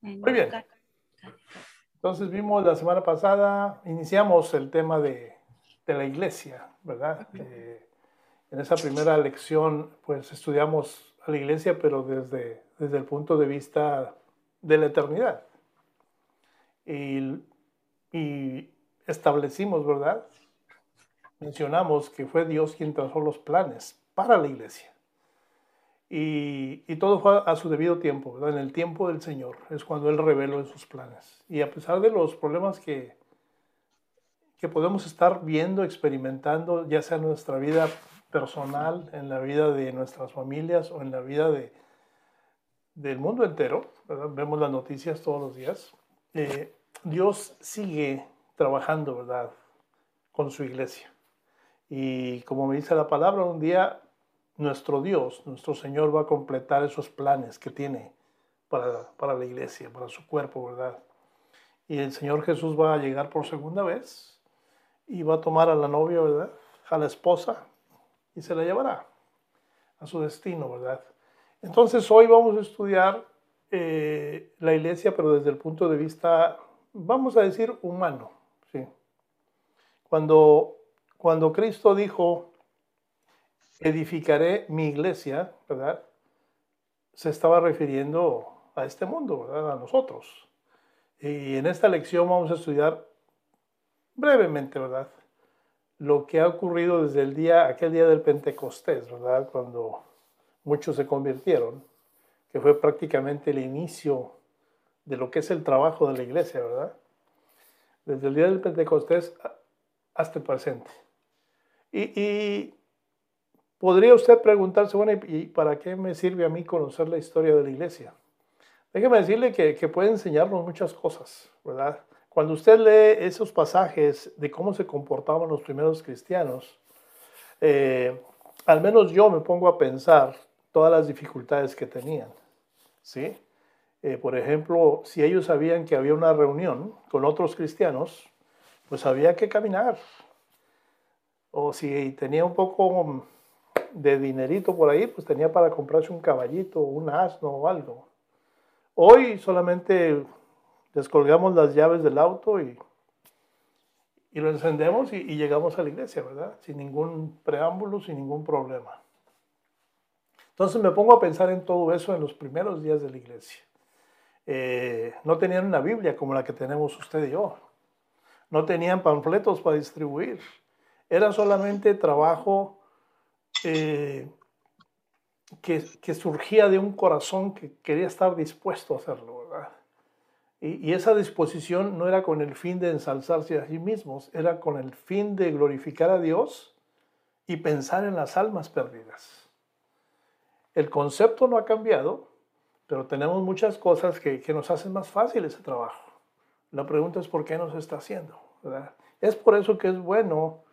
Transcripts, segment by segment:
Muy bien. Entonces vimos la semana pasada, iniciamos el tema de, de la iglesia, ¿verdad? Eh, en esa primera lección, pues estudiamos a la iglesia, pero desde, desde el punto de vista de la eternidad. Y, y establecimos, ¿verdad? Mencionamos que fue Dios quien trazó los planes para la iglesia. Y, y, todo fue a su debido tiempo, ¿verdad? En el tiempo del Señor es cuando Él reveló en sus planes. Y a pesar de los problemas que, que podemos estar viendo, experimentando, ya sea en nuestra vida personal, en la vida de nuestras familias o en la vida de, del mundo entero, vemos las noticias todos los días, eh, Dios sigue trabajando, ¿verdad?, con su iglesia. Y como me dice la palabra, un día nuestro Dios, nuestro Señor va a completar esos planes que tiene para, para la iglesia, para su cuerpo, ¿verdad? Y el Señor Jesús va a llegar por segunda vez y va a tomar a la novia, ¿verdad? A la esposa y se la llevará a su destino, ¿verdad? Entonces hoy vamos a estudiar eh, la iglesia, pero desde el punto de vista, vamos a decir, humano, ¿sí? Cuando, cuando Cristo dijo, edificaré mi iglesia, ¿verdad? Se estaba refiriendo a este mundo, ¿verdad? A nosotros. Y en esta lección vamos a estudiar brevemente, ¿verdad? Lo que ha ocurrido desde el día, aquel día del Pentecostés, ¿verdad? Cuando muchos se convirtieron, que fue prácticamente el inicio de lo que es el trabajo de la iglesia, ¿verdad? Desde el día del Pentecostés hasta el presente. Y, podría usted preguntarse, bueno, ¿y para qué me sirve a mí conocer la historia de la iglesia? Déjeme decirle que, que puede enseñarnos muchas cosas, ¿verdad? Cuando usted lee esos pasajes de cómo se comportaban los primeros cristianos, eh, al menos yo me pongo a pensar todas las dificultades que tenían. ¿sí? Eh, por ejemplo, si ellos sabían que había una reunión con otros cristianos, pues había que caminar. O si tenía un poco de dinerito por ahí, pues tenía para comprarse un caballito, un asno o algo. Hoy solamente descolgamos las llaves del auto y, y lo encendemos y, llegamos a la iglesia, ¿verdad? Sin ningún preámbulo, sin ningún problema. Entonces me pongo a pensar en todo eso en los primeros días de la iglesia. Eh, no tenían una Biblia como la que tenemos usted y yo. No tenían panfletos para distribuir. Era solamente trabajo eh, que, surgía de un corazón que quería estar dispuesto a hacerlo, ¿verdad? Y, esa disposición no era con el fin de ensalzarse a sí mismos, era con el fin de glorificar a Dios y pensar en las almas perdidas. El concepto no ha cambiado, pero tenemos muchas cosas que, nos hacen más fácil ese trabajo. La pregunta es por qué no se está haciendo. Es por eso que es bueno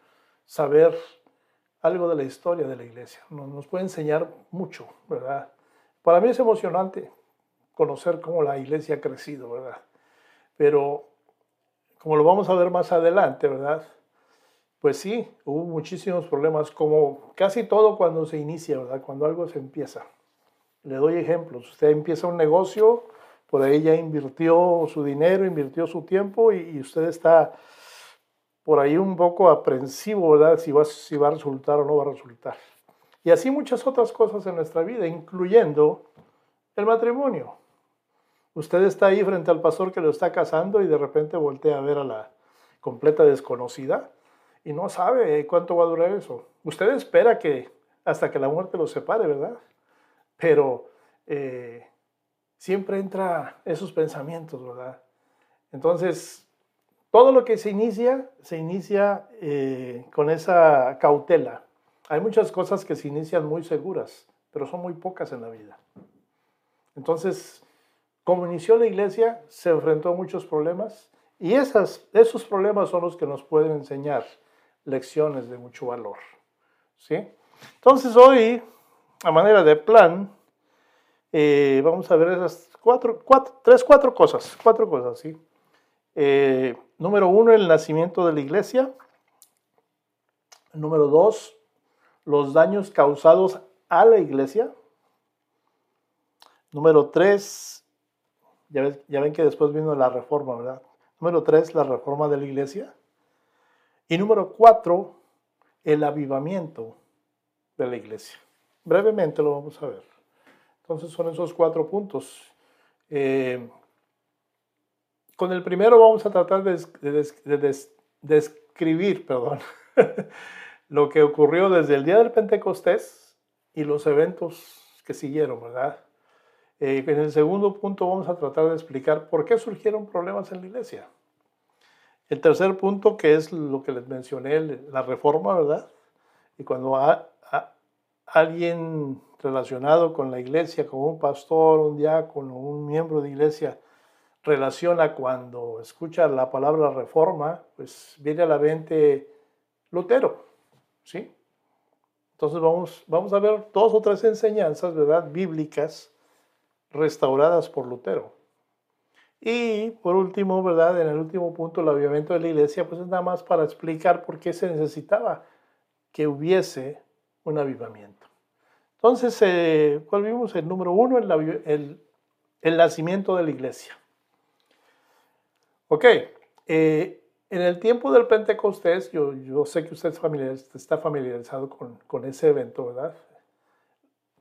saber algo de la historia de la iglesia. Nos, puede enseñar mucho, ¿verdad? Para mí es emocionante conocer cómo la iglesia ha crecido, ¿verdad? Pero como lo vamos a ver más adelante, ¿verdad? Pues sí, hubo muchísimos problemas, como casi todo cuando se inicia, ¿verdad? Cuando algo se empieza. Le doy ejemplos. Usted empieza un negocio, por ahí ya invirtió su dinero, invirtió su tiempo y, usted está por ahí un poco aprensivo, ¿verdad? Si va, si va a resultar o no va a resultar. Y así muchas otras cosas en nuestra vida, incluyendo el matrimonio. Usted está ahí frente al pastor que lo está casando y de repente voltea a ver a la completa desconocida y no sabe cuánto va a durar eso. Usted espera que hasta que la muerte lo separe, ¿verdad? Pero eh, siempre entra esos pensamientos, ¿verdad? Entonces, todo lo que se inicia, se inicia eh, con esa cautela. Hay muchas cosas que se inician muy seguras, pero son muy pocas en la vida. Entonces, como inició la iglesia, se enfrentó a muchos problemas y esas, esos problemas son los que nos pueden enseñar lecciones de mucho valor. ¿sí? Entonces hoy, a manera de plan, eh, vamos a ver esas tres, cuatro cosas. Cuatro cosas, ¿sí? Eh, número uno, el nacimiento de la iglesia. Número dos, los daños causados a la iglesia. Número tres, ya, ya ven que después vino la reforma, ¿verdad? Número tres, la reforma de la iglesia. Y número cuatro, el avivamiento de la iglesia. Brevemente lo vamos a ver. Entonces son esos cuatro puntos. Eh, con el primero vamos a tratar de, describir perdón, lo que ocurrió desde el día del Pentecostés y los eventos que siguieron, ¿verdad? Eh, en el segundo punto vamos a tratar de explicar por qué surgieron problemas en la iglesia. El tercer punto, que es lo que les mencioné, la reforma, ¿verdad? Y cuando alguien relacionado con la iglesia, como un pastor, un diácono, un miembro de iglesia, relaciona cuando escucha la palabra reforma, pues viene a la mente Lutero, ¿sí? Entonces vamos, vamos a ver dos o tres enseñanzas, ¿verdad? Bíblicas restauradas por Lutero. Y por último, ¿verdad? En el último punto, el avivamiento de la iglesia, pues es nada más para explicar por qué se necesitaba que hubiese un avivamiento. Entonces, eh, ¿cuál vimos? El número uno, el, el, nacimiento de la iglesia. Ok, eh, en el tiempo del Pentecostés, yo, yo sé que usted está familiarizado con, con ese evento, ¿verdad?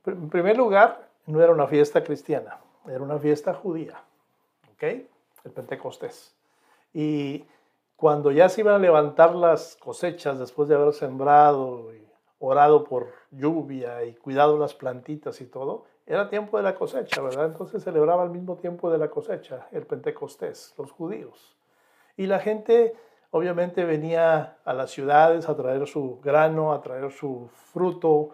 En primer lugar, no era una fiesta cristiana, era una fiesta judía, ¿ok? El Pentecostés. Y cuando ya se iban a levantar las cosechas después de haber sembrado y orado por lluvia y cuidado las plantitas y todo, era tiempo de la cosecha, ¿verdad? Entonces celebraba al mismo tiempo de la cosecha, el Pentecostés, los judíos. Y la gente obviamente venía a las ciudades a traer su grano, a traer su fruto,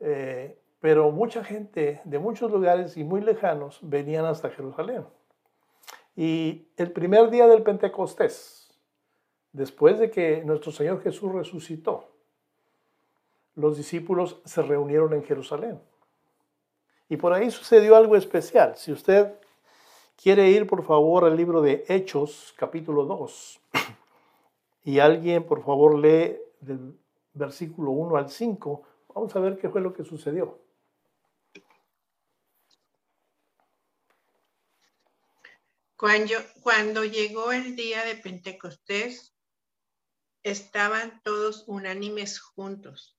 eh, pero mucha gente de muchos lugares y muy lejanos venían hasta Jerusalén. Y el primer día del Pentecostés, después de que nuestro Señor Jesús resucitó, los discípulos se reunieron en Jerusalén. Y por ahí sucedió algo especial. Si usted quiere ir, por favor, al libro de Hechos, capítulo 2, y alguien, por favor, lee del versículo 1 al 5, vamos a ver qué fue lo que sucedió. Cuando, llegó el día de Pentecostés, estaban todos unánimes juntos.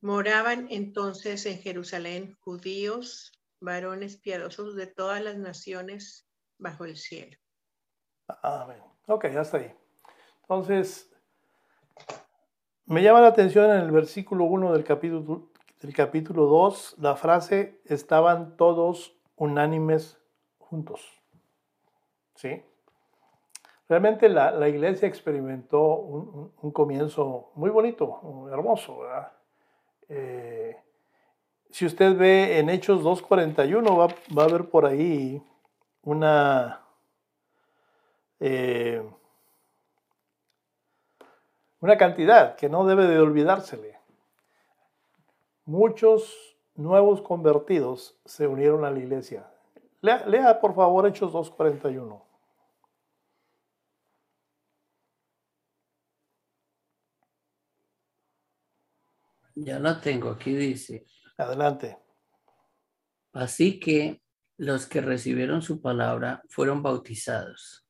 Moraban entonces en Jerusalén judíos, varones piadosos de todas las naciones bajo el cielo. Amén. Ok, hasta ahí. Entonces, me llama la atención en el versículo 1 del capítulo, del capítulo 2, la frase, estaban todos unánimes juntos. ¿Sí? Realmente la, iglesia experimentó un, comienzo muy bonito, hermoso, ¿verdad? Eh, si usted ve en Hechos 2.41, va, va a ver por ahí una, eh, una cantidad que no debe de olvidársele. Muchos nuevos convertidos se unieron a la iglesia. Lea, por favor Hechos 2.41. Ya lo tengo, aquí dice. Adelante. Así que los que recibieron su palabra fueron bautizados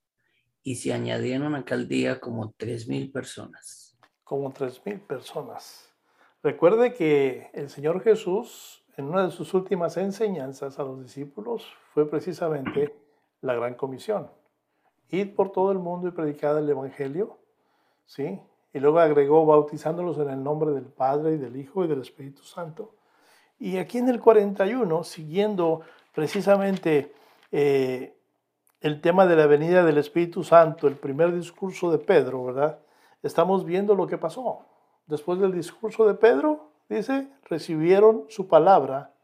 y se añadieron a aquel día como tres mil personas. Como tres mil personas. Recuerde que el Señor Jesús en una de sus últimas enseñanzas a los discípulos fue precisamente la gran comisión. Ir por todo el mundo y predicar el Evangelio, ¿sí? Y luego agregó bautizándolos en el nombre del Padre y del Hijo y del Espíritu Santo. Y aquí en el 41, siguiendo precisamente eh, el tema de la venida del Espíritu Santo, el primer discurso de Pedro, ¿verdad? Estamos viendo lo que pasó. Después del discurso de Pedro, dice, recibieron su palabra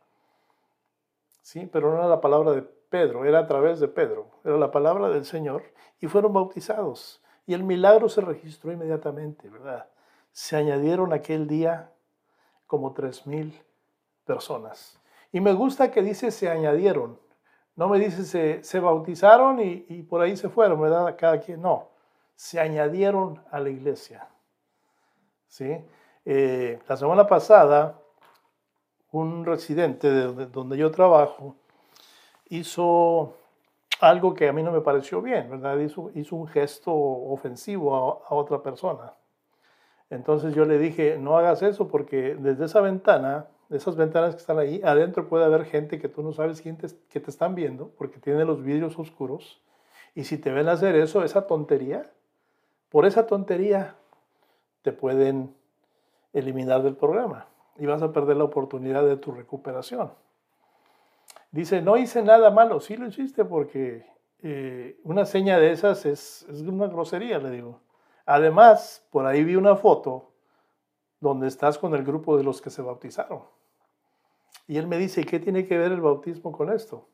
¿sí? Pero no era la palabra de Pedro, era a través de Pedro, era la palabra del Señor y fueron bautizados. Y el milagro se registró inmediatamente, ¿verdad? Se añadieron aquel día como tres mil personas. Y me gusta que dice se añadieron. No me dice se, se bautizaron y, y, por ahí se fueron, ¿verdad? Cada quien. No, se añadieron a la iglesia. ¿Sí? Eh, la semana pasada, un residente de donde, yo trabajo hizo algo que a mí no me pareció bien, ¿verdad? Hizo, un gesto ofensivo a, a, otra persona. Entonces yo le dije, no hagas eso porque desde esa ventana, de esas ventanas que están ahí, adentro puede haber gente que tú no sabes quién te, que te están viendo porque tiene los vidrios oscuros. Y si te ven hacer eso, esa tontería, por esa tontería te pueden eliminar del programa y vas a perder la oportunidad de tu recuperación. Dice, no hice nada malo, sí lo hiciste porque eh, una seña de esas es, es una grosería, le digo. Además, por ahí vi una foto donde estás con el grupo de los que se bautizaron. Y él me dice, ¿qué tiene que ver el bautismo con esto?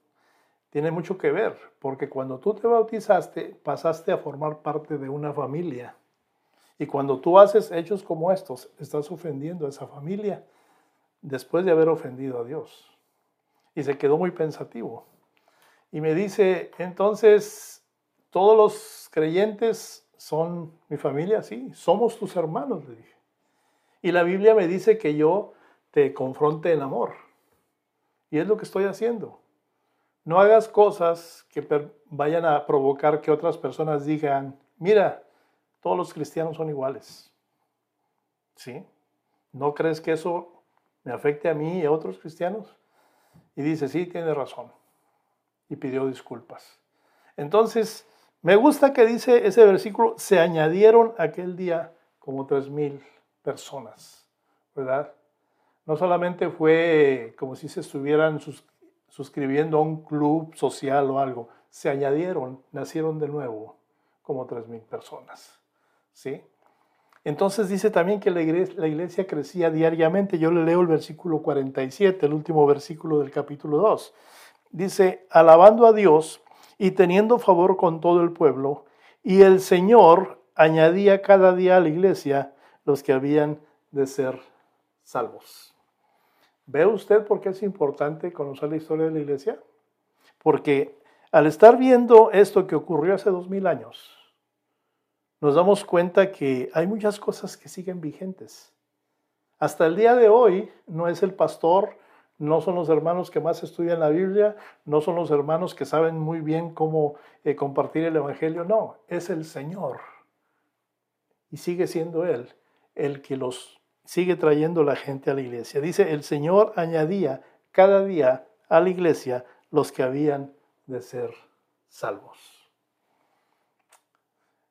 Tiene mucho que ver, porque cuando tú te bautizaste, pasaste a formar parte de una familia. Y cuando tú haces hechos como estos, estás ofendiendo a esa familia después de haber ofendido a Dios. Y se quedó muy pensativo. Y me dice, entonces, todos los creyentes son mi familia, sí, somos tus hermanos, le dije. Y la Biblia me dice que yo te confronte en amor. Y es lo que estoy haciendo. No hagas cosas que vayan a provocar que otras personas digan, mira, todos los cristianos son iguales. ¿Sí? ¿No crees que eso me afecte a mí y a otros cristianos? Y dice, sí, tiene razón. Y pidió disculpas. Entonces, me gusta que dice ese versículo, se añadieron aquel día como tres mil personas, ¿verdad? No solamente fue como si se estuvieran suscribiendo a un club social o algo, se añadieron, nacieron de nuevo como tres mil personas. ¿sí? Entonces dice también que la iglesia, crecía diariamente. Yo le leo el versículo 47, el último versículo del capítulo 2. Dice, alabando a Dios y teniendo favor con todo el pueblo, y el Señor añadía cada día a la iglesia los que habían de ser salvos. ¿Ve usted por qué es importante conocer la historia de la iglesia? Porque al estar viendo esto que ocurrió hace dos mil años, nos damos cuenta que hay muchas cosas que siguen vigentes. Hasta el día de hoy no es el pastor, no son los hermanos que más estudian la Biblia, no son los hermanos que saben muy bien cómo eh, compartir el Evangelio, no, es el Señor. Y sigue siendo Él el que los sigue trayendo la gente a la iglesia. Dice, el Señor añadía cada día a la iglesia los que habían de ser salvos.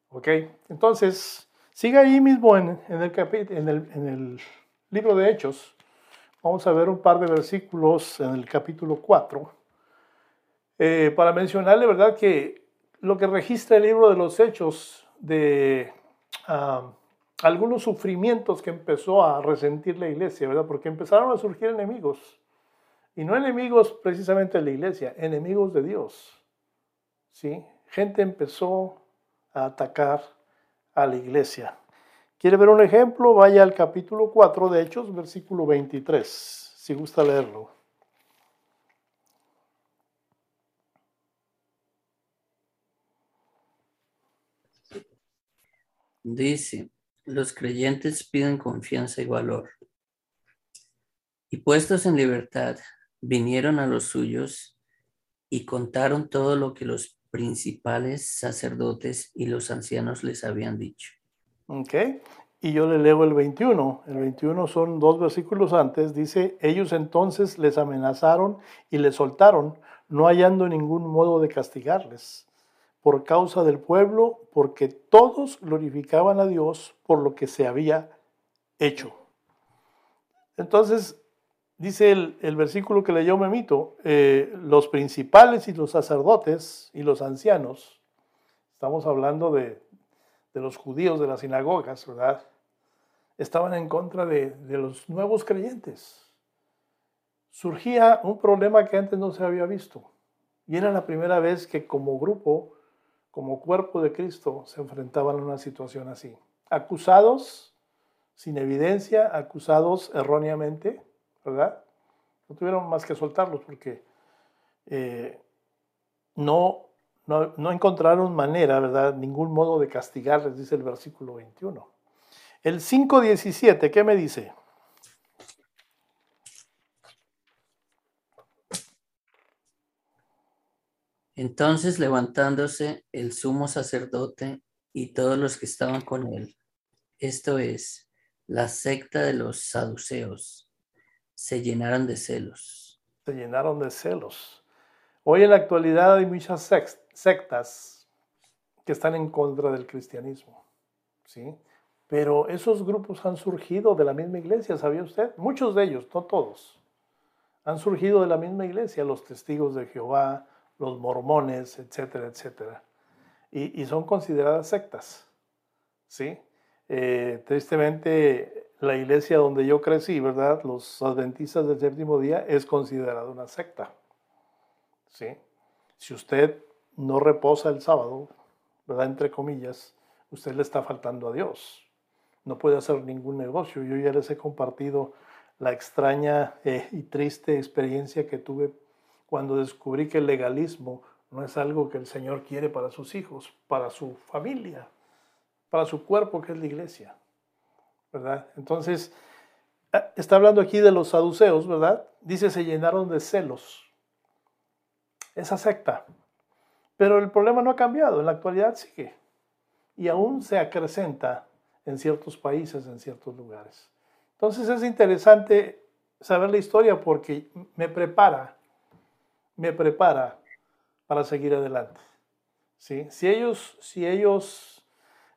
¿Ok? Entonces, sigue ahí mismo en, el en, el, en el libro de Hechos. Vamos a ver un par de versículos en el capítulo 4. Eh, para mencionarle, ¿verdad?, que lo que registra el libro de los Hechos de ah, algunos sufrimientos que empezó a resentir la iglesia, ¿verdad? Porque empezaron a surgir enemigos. Y no enemigos precisamente de la iglesia, enemigos de Dios. ¿Sí? Gente empezó atacar a la iglesia. ¿Quiere ver un ejemplo? Vaya al capítulo 4 de Hechos, versículo 23, si gusta leerlo. Dice, los creyentes piden confianza y valor. Y puestos en libertad, vinieron a los suyos y contaron todo lo que los principales sacerdotes y los ancianos les habían dicho. Ok, y yo le leo el 21. El 21 son dos versículos antes. Dice, ellos entonces les amenazaron y les soltaron, no hallando ningún modo de castigarles, por causa del pueblo, porque todos glorificaban a Dios por lo que se había hecho. Entonces, dice el, versículo que leyó Memito, eh, los principales y los sacerdotes y los ancianos, estamos hablando de, los judíos de las sinagogas, ¿verdad? Estaban en contra de, de los nuevos creyentes. surgía un problema que antes no se había visto. Y era la primera vez que como grupo, como cuerpo de Cristo, se enfrentaban a una situación así. Acusados sin evidencia, acusados erróneamente, ¿verdad? No tuvieron más que soltarlos porque eh, no, no, no, encontraron manera, ¿verdad? Ningún modo de castigarles, dice el versículo 21. El 5.17, ¿qué me dice? Entonces levantándose el sumo sacerdote y todos los que estaban con él, esto es, la secta de los saduceos, se llenaron de celos. Se llenaron de celos. Hoy en la actualidad hay muchas sectas que están en contra del cristianismo, ¿sí? Pero esos grupos han surgido de la misma iglesia, ¿sabía usted? Muchos de ellos, no todos, han surgido de la misma iglesia, los testigos de Jehová, los mormones, etcétera, etcétera. Y, son consideradas sectas. ¿sí? Eh, tristemente, la iglesia donde yo crecí, ¿verdad? Los adventistas del séptimo día es considerada una secta. ¿sí? Si usted no reposa el sábado, ¿verdad? Entre comillas, usted le está faltando a Dios. No puede hacer ningún negocio. Yo ya les he compartido la extraña eh, y triste experiencia que tuve cuando descubrí que el legalismo no es algo que el Señor quiere para sus hijos, para su familia, para su cuerpo que es la iglesia. Entonces, ah, está hablando aquí de los saduceos, ¿verdad? Dice, se llenaron de celos. Esa secta. Pero el problema no ha cambiado, en la actualidad sigue. Y aún se acrecenta en ciertos países, en ciertos lugares. Entonces es interesante saber la historia porque me prepara me prepara para seguir adelante. ¿sí? Si, ellos, si ellos,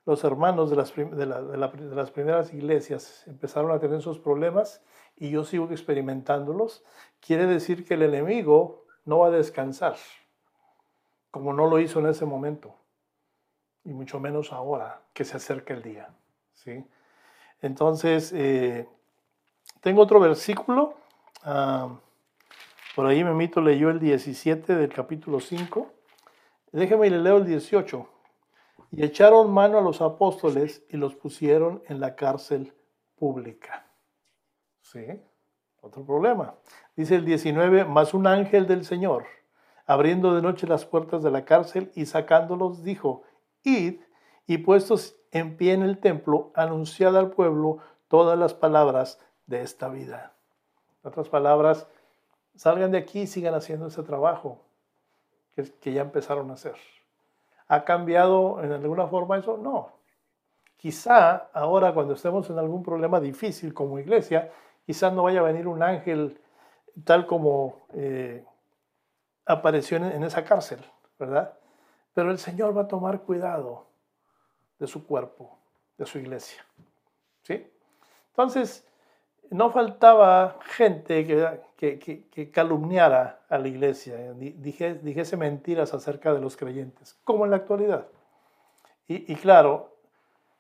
los hermanos de las, de, las primeras iglesias, empezaron a tener esos problemas y yo sigo experimentándolos, quiere decir que el enemigo no va a descansar, como no lo hizo en ese momento, y mucho menos ahora que se acerca el día. ¿sí? Entonces, eh, tengo otro versículo. Ah, por ahí Memito leyó el 17 del capítulo 5. Déjeme y le leo el 18. Y echaron mano a los apóstoles y los pusieron en la cárcel pública. ¿Sí? Otro problema. Dice el 19, más un ángel del Señor, abriendo de noche las puertas de la cárcel y sacándolos, dijo, id y puestos en pie en el templo, anunciad al pueblo todas las palabras de esta vida. Otras palabras, salgan de aquí y sigan haciendo ese trabajo que, ya empezaron a hacer. ¿Ha cambiado en alguna forma eso? No. Quizá ahora cuando estemos en algún problema difícil como iglesia, quizás no vaya a venir un ángel tal como eh, apareció en esa cárcel, ¿verdad? Pero el Señor va a tomar cuidado de su cuerpo, de su iglesia. ¿Sí? Entonces, no faltaba gente que, calumniara a la iglesia, dijese mentiras acerca de los creyentes, como en la actualidad. Y, claro,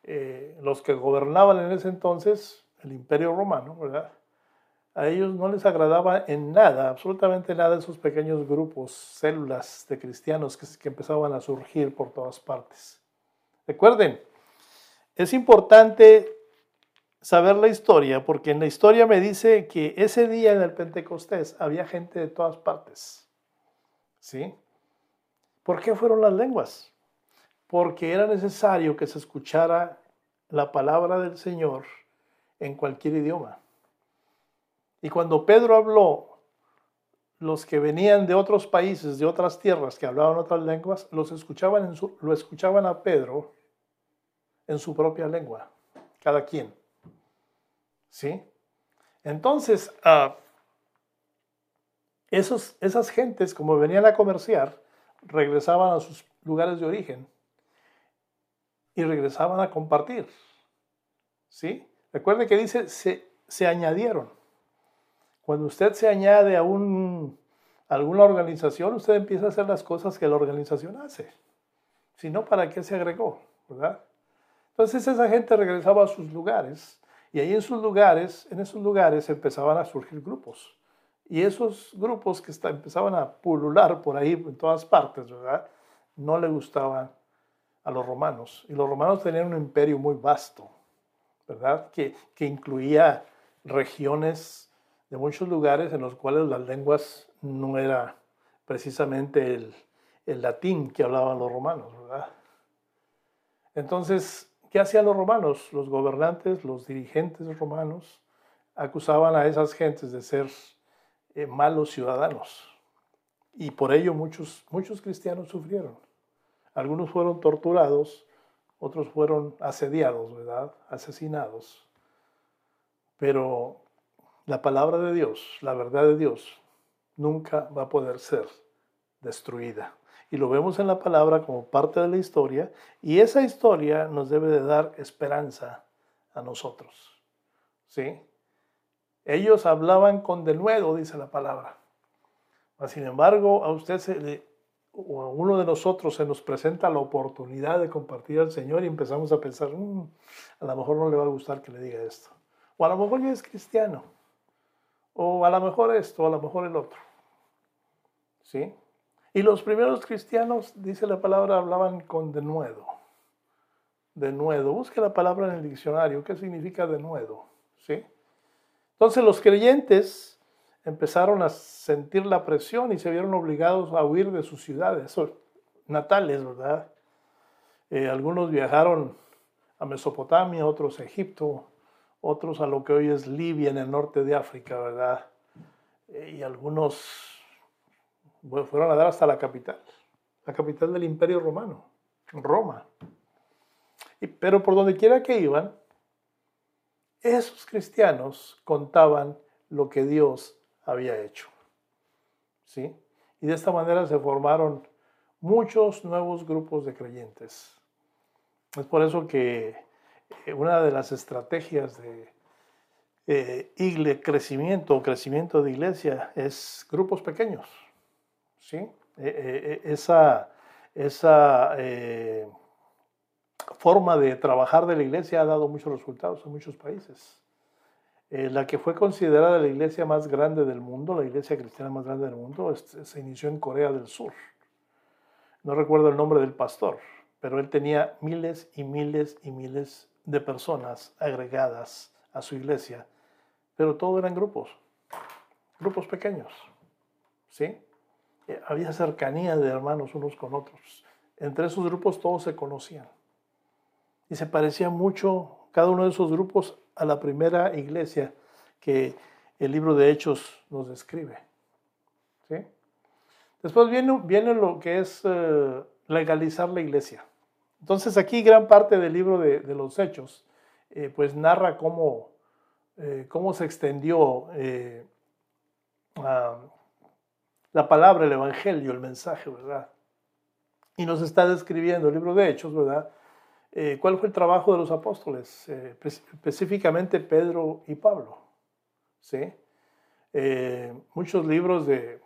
eh, los que gobernaban en ese entonces, el imperio romano, ¿verdad? A ellos no les agradaba en nada, absolutamente nada, esos pequeños grupos, células de cristianos que, que empezaban a surgir por todas partes. Recuerden, es importante saber la historia, porque en la historia me dice que ese día en el Pentecostés había gente de todas partes. ¿Sí? ¿Por qué fueron las lenguas? Porque era necesario que se escuchara la palabra del Señor en cualquier idioma. Y cuando Pedro habló, los que venían de otros países, de otras tierras, que hablaban otras lenguas, los escuchaban lo escuchaban a Pedro en su propia lengua, cada quien. ¿Sí? Entonces, ah, esos, esas gentes, como venían a comerciar, regresaban a sus lugares de origen y regresaban a compartir. ¿Sí? Recuerde que dice, se, se añadieron. Cuando usted se añade a, un, alguna organización, usted empieza a hacer las cosas que la organización hace. Si no, ¿para qué se agregó? ¿Verdad? Entonces esa gente regresaba a sus lugares y ahí en sus lugares, en esos lugares empezaban a surgir grupos Y esos grupos que empezaban a pulular por ahí en todas partes, ¿verdad? No le gustaban a los romanos. Y los romanos tenían un imperio muy vasto, ¿verdad? Que, que incluía regiones de muchos lugares en los cuales las lenguas no era precisamente el, el latín que hablaban los romanos, ¿verdad? Entonces, ¿qué hacían los romanos? Los gobernantes, los dirigentes romanos acusaban a esas gentes de ser eh, malos ciudadanos. Y por ello muchos, muchos cristianos sufrieron. Algunos fueron torturados, otros fueron asediados, ¿verdad? Asesinados. Pero la palabra de Dios, la verdad de Dios, nunca va a poder ser destruida. Y lo vemos en la palabra como parte de la historia, y esa historia nos debe de dar esperanza a nosotros. ¿Sí? Ellos hablaban con denuedo, dice la palabra. Sin embargo, a usted o a uno de nosotros se nos presenta la oportunidad de compartir al Señor y empezamos a pensar, mm, a lo mejor no le va a gustar que le diga esto. O a lo mejor ya es cristiano. O a lo mejor esto, o a lo mejor el otro. ¿Sí? Y los primeros cristianos, dice la palabra, hablaban con denuedo. Denuedo. Busque la palabra en el diccionario. ¿Qué significa denuedo? ¿Sí? Entonces los creyentes empezaron a sentir la presión y se vieron obligados a huir de sus ciudades natales, ¿verdad? Eh, algunos viajaron a Mesopotamia, otros a Egipto, otros a lo que hoy es Libia en el norte de África, ¿verdad? Eh, y algunos fueron a dar hasta la capital, la capital del Imperio Romano, Roma. Y, pero por donde quiera que iban, esos cristianos contaban lo que Dios había hecho. ¿Sí? Y de esta manera se formaron muchos nuevos grupos de creyentes. Es por eso que eh, una de las estrategias de eh, crecimiento o crecimiento de iglesia es grupos pequeños. ¿Sí? Eh, eh, esa esa forma de trabajar de la iglesia ha dado muchos resultados en muchos países. Eh, la que fue considerada la iglesia más grande del mundo, la iglesia cristiana más grande del mundo, se inició en Corea del Sur. No recuerdo el nombre del pastor, pero él tenía miles y miles y miles de personas agregadas a su iglesia, pero todo eran grupos, grupos pequeños, ¿sí? Eh, había cercanía de hermanos unos con otros. Entre esos grupos todos se conocían y se parecía mucho cada uno de esos grupos a la primera iglesia que el libro de Hechos nos describe. ¿sí? Después viene, viene, lo que es eh, legalizar la iglesia. Entonces aquí gran parte del libro de, los Hechos eh, pues narra cómo, cómo se extendió la palabra, el evangelio, el mensaje, ¿verdad? Y nos está describiendo el libro de Hechos, ¿verdad? Eh, ¿Cuál fue el trabajo de los apóstoles? Eh, específicamente Pedro y Pablo. ¿sí? Eh, muchos libros de,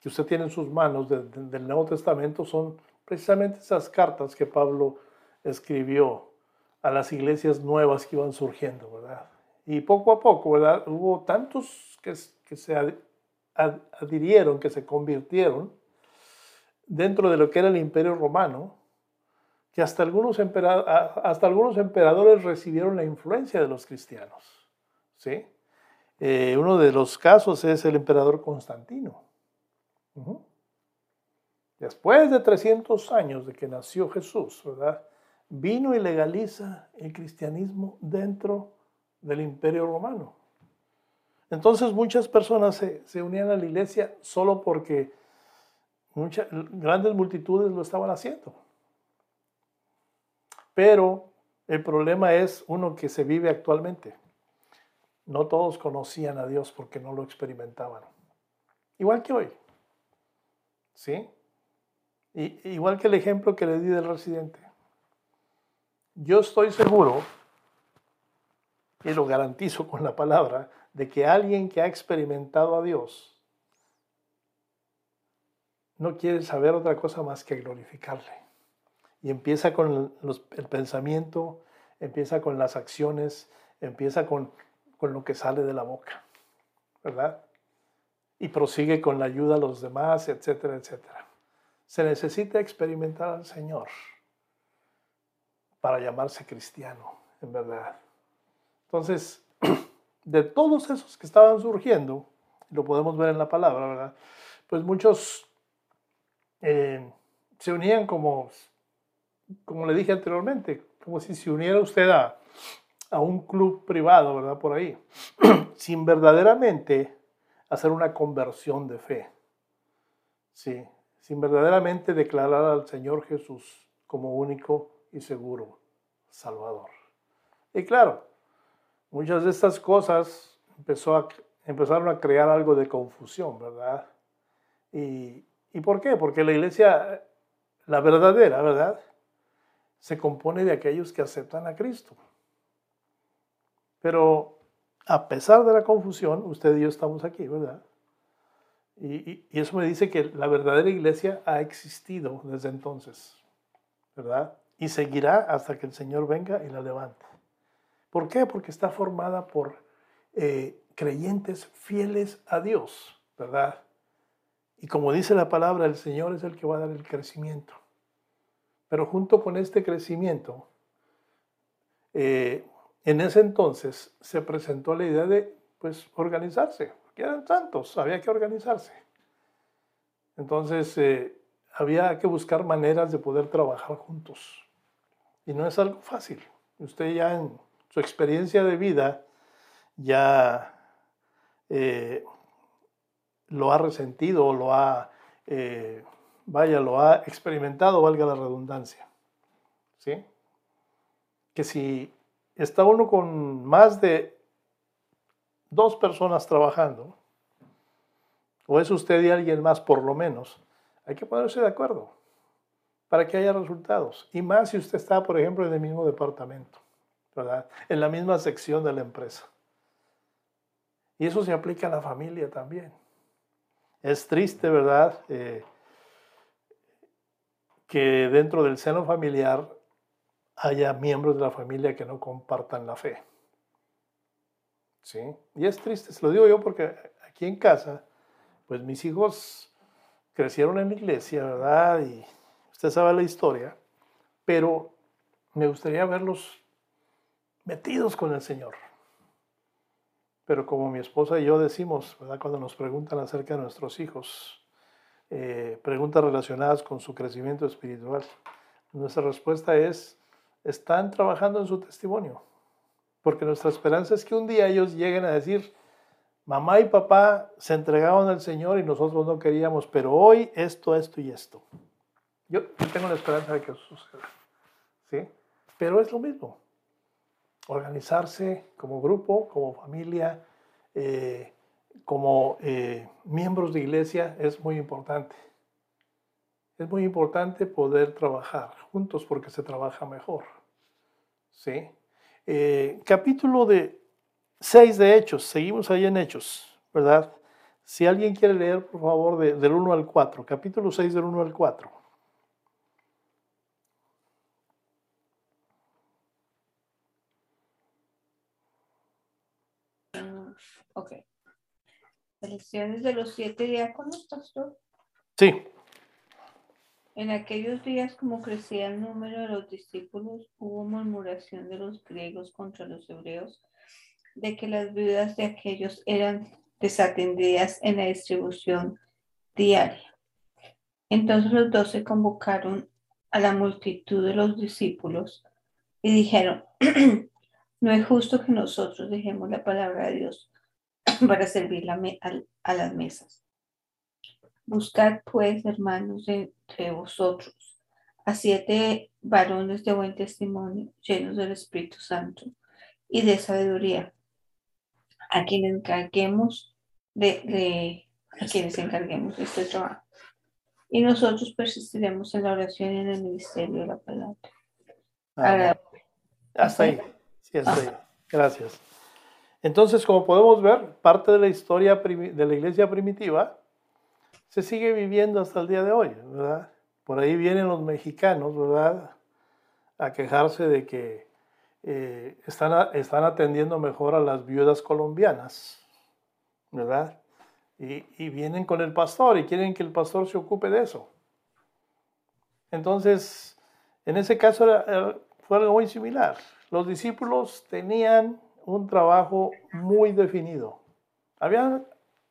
que usted tiene en sus manos del Nuevo Testamento son precisamente esas cartas que Pablo escribió a las iglesias nuevas que iban surgiendo, ¿verdad? Y poco a poco, ¿verdad? Hubo tantos que, que se adhirieron, que se convirtieron dentro de lo que era el imperio romano, que hasta algunos, hasta algunos emperadores recibieron la influencia de los cristianos. ¿sí? Eh, uno de los casos es el emperador Constantino. Después de 300 años de que nació Jesús, ¿verdad? vino y legaliza el cristianismo dentro del imperio romano. Entonces muchas personas se, unían a la iglesia solo porque muchas, grandes multitudes lo estaban haciendo. Pero el problema es uno que se vive actualmente. No todos conocían a Dios porque no lo experimentaban. Igual que hoy. ¿Sí? Y, igual que el ejemplo que le di del residente. Yo estoy seguro, y lo garantizo con la palabra, de que alguien que ha experimentado a Dios no quiere saber otra cosa más que glorificarle. Y empieza con el pensamiento, empieza con las acciones, empieza con, con lo que sale de la boca, ¿verdad? y prosigue con la ayuda a los demás, etcétera, etcétera. Se necesita experimentar al Señor para llamarse cristiano, en verdad. Entonces, de todos esos que estaban surgiendo, lo podemos ver en la palabra, ¿verdad? Pues muchos eh, se unían como, como le dije anteriormente, como si se uniera usted a, a un club privado, ¿verdad? Por ahí, sin verdaderamente hacer una conversión de fe. Sí, sin verdaderamente declarar al Señor Jesús como único y seguro Salvador. Y claro, muchas de estas cosas empezaron a crear algo de confusión, ¿verdad? Y, ¿Y por qué? Porque la iglesia, la verdadera, ¿verdad? Se compone de aquellos que aceptan a Cristo. Pero a pesar de la confusión, usted y yo estamos aquí, ¿verdad? Y, eso me dice que la verdadera iglesia ha existido desde entonces, ¿verdad? Y seguirá hasta que el Señor venga y la levante. ¿Por qué? Porque está formada por eh, creyentes fieles a Dios, ¿verdad? Y como dice la palabra, el Señor es el que va a dar el crecimiento. Pero junto con este crecimiento, eh, en ese entonces se presentó la idea de pues organizarse, porque eran santos, había que organizarse. Entonces eh, había que buscar maneras de poder trabajar juntos. Y no es algo fácil. Usted ya en su experiencia de vida ya eh, lo ha resentido, lo ha, eh, vaya, lo ha experimentado, valga la redundancia. ¿Sí? Que si está uno con más de dos personas trabajando, o es usted y alguien más por lo menos, hay que ponerse de acuerdo para que haya resultados. Y más si usted está, por ejemplo, en el mismo departamento, ¿verdad? En la misma sección de la empresa. Y eso se aplica a la familia también. Es triste, ¿verdad? Eh, que dentro del seno familiar haya miembros de la familia que no compartan la fe. ¿Sí? Y es triste, se lo digo yo porque aquí en casa, pues mis hijos crecieron en la iglesia, ¿verdad? Y usted sabe la historia, pero me gustaría verlos metidos con el Señor. Pero como mi esposa y yo decimos, ¿verdad? Cuando nos preguntan acerca de nuestros hijos, eh, preguntas relacionadas con su crecimiento espiritual, nuestra respuesta es, están trabajando en su testimonio. Porque nuestra esperanza es que un día ellos lleguen a decir, mamá y papá se entregaron al Señor y nosotros no queríamos, pero hoy esto, esto y esto. Yo, tengo la esperanza de que eso suceda. ¿sí? Pero es lo mismo. Organizarse como grupo, como familia, eh, como eh, miembros de iglesia es muy importante. Es muy importante poder trabajar juntos porque se trabaja mejor. ¿sí? Eh, capítulo de 6 de Hechos, seguimos ahí en Hechos, ¿verdad? Si alguien quiere leer, por favor, del 1 al 4, capítulo 6 del 1 al 4. Mm, ok. Elecciones de los siete diáconos, pastor. Sí. En aquellos días, como crecía el número de los discípulos, hubo murmuración de los griegos contra los hebreos de que las viudas de aquellos eran desatendidas en la distribución diaria. Entonces los doce convocaron a la multitud de los discípulos y dijeron, no es justo que nosotros dejemos la palabra de Dios para servir a las mesas. Buscad pues, hermanos, entre vosotros a siete varones de buen testimonio, llenos del Espíritu Santo y de sabiduría, a quienes encarguemos de, a quienes encarguemos de este trabajo. Y nosotros persistiremos en la oración y en el ministerio de la palabra. Hasta ahí. Sí, hasta ahí. Gracias. Entonces, como podemos ver, parte de la historia de la iglesia primitiva se sigue viviendo hasta el día de hoy. Por ahí vienen los mexicanos, ¿verdad? A quejarse de que eh, están, están atendiendo mejor a las viudas colombianas, ¿verdad? Y, vienen con el pastor y quieren que el pastor se ocupe de eso. Entonces, en ese caso fue algo muy similar. Los discípulos tenían un trabajo muy definido. Habían,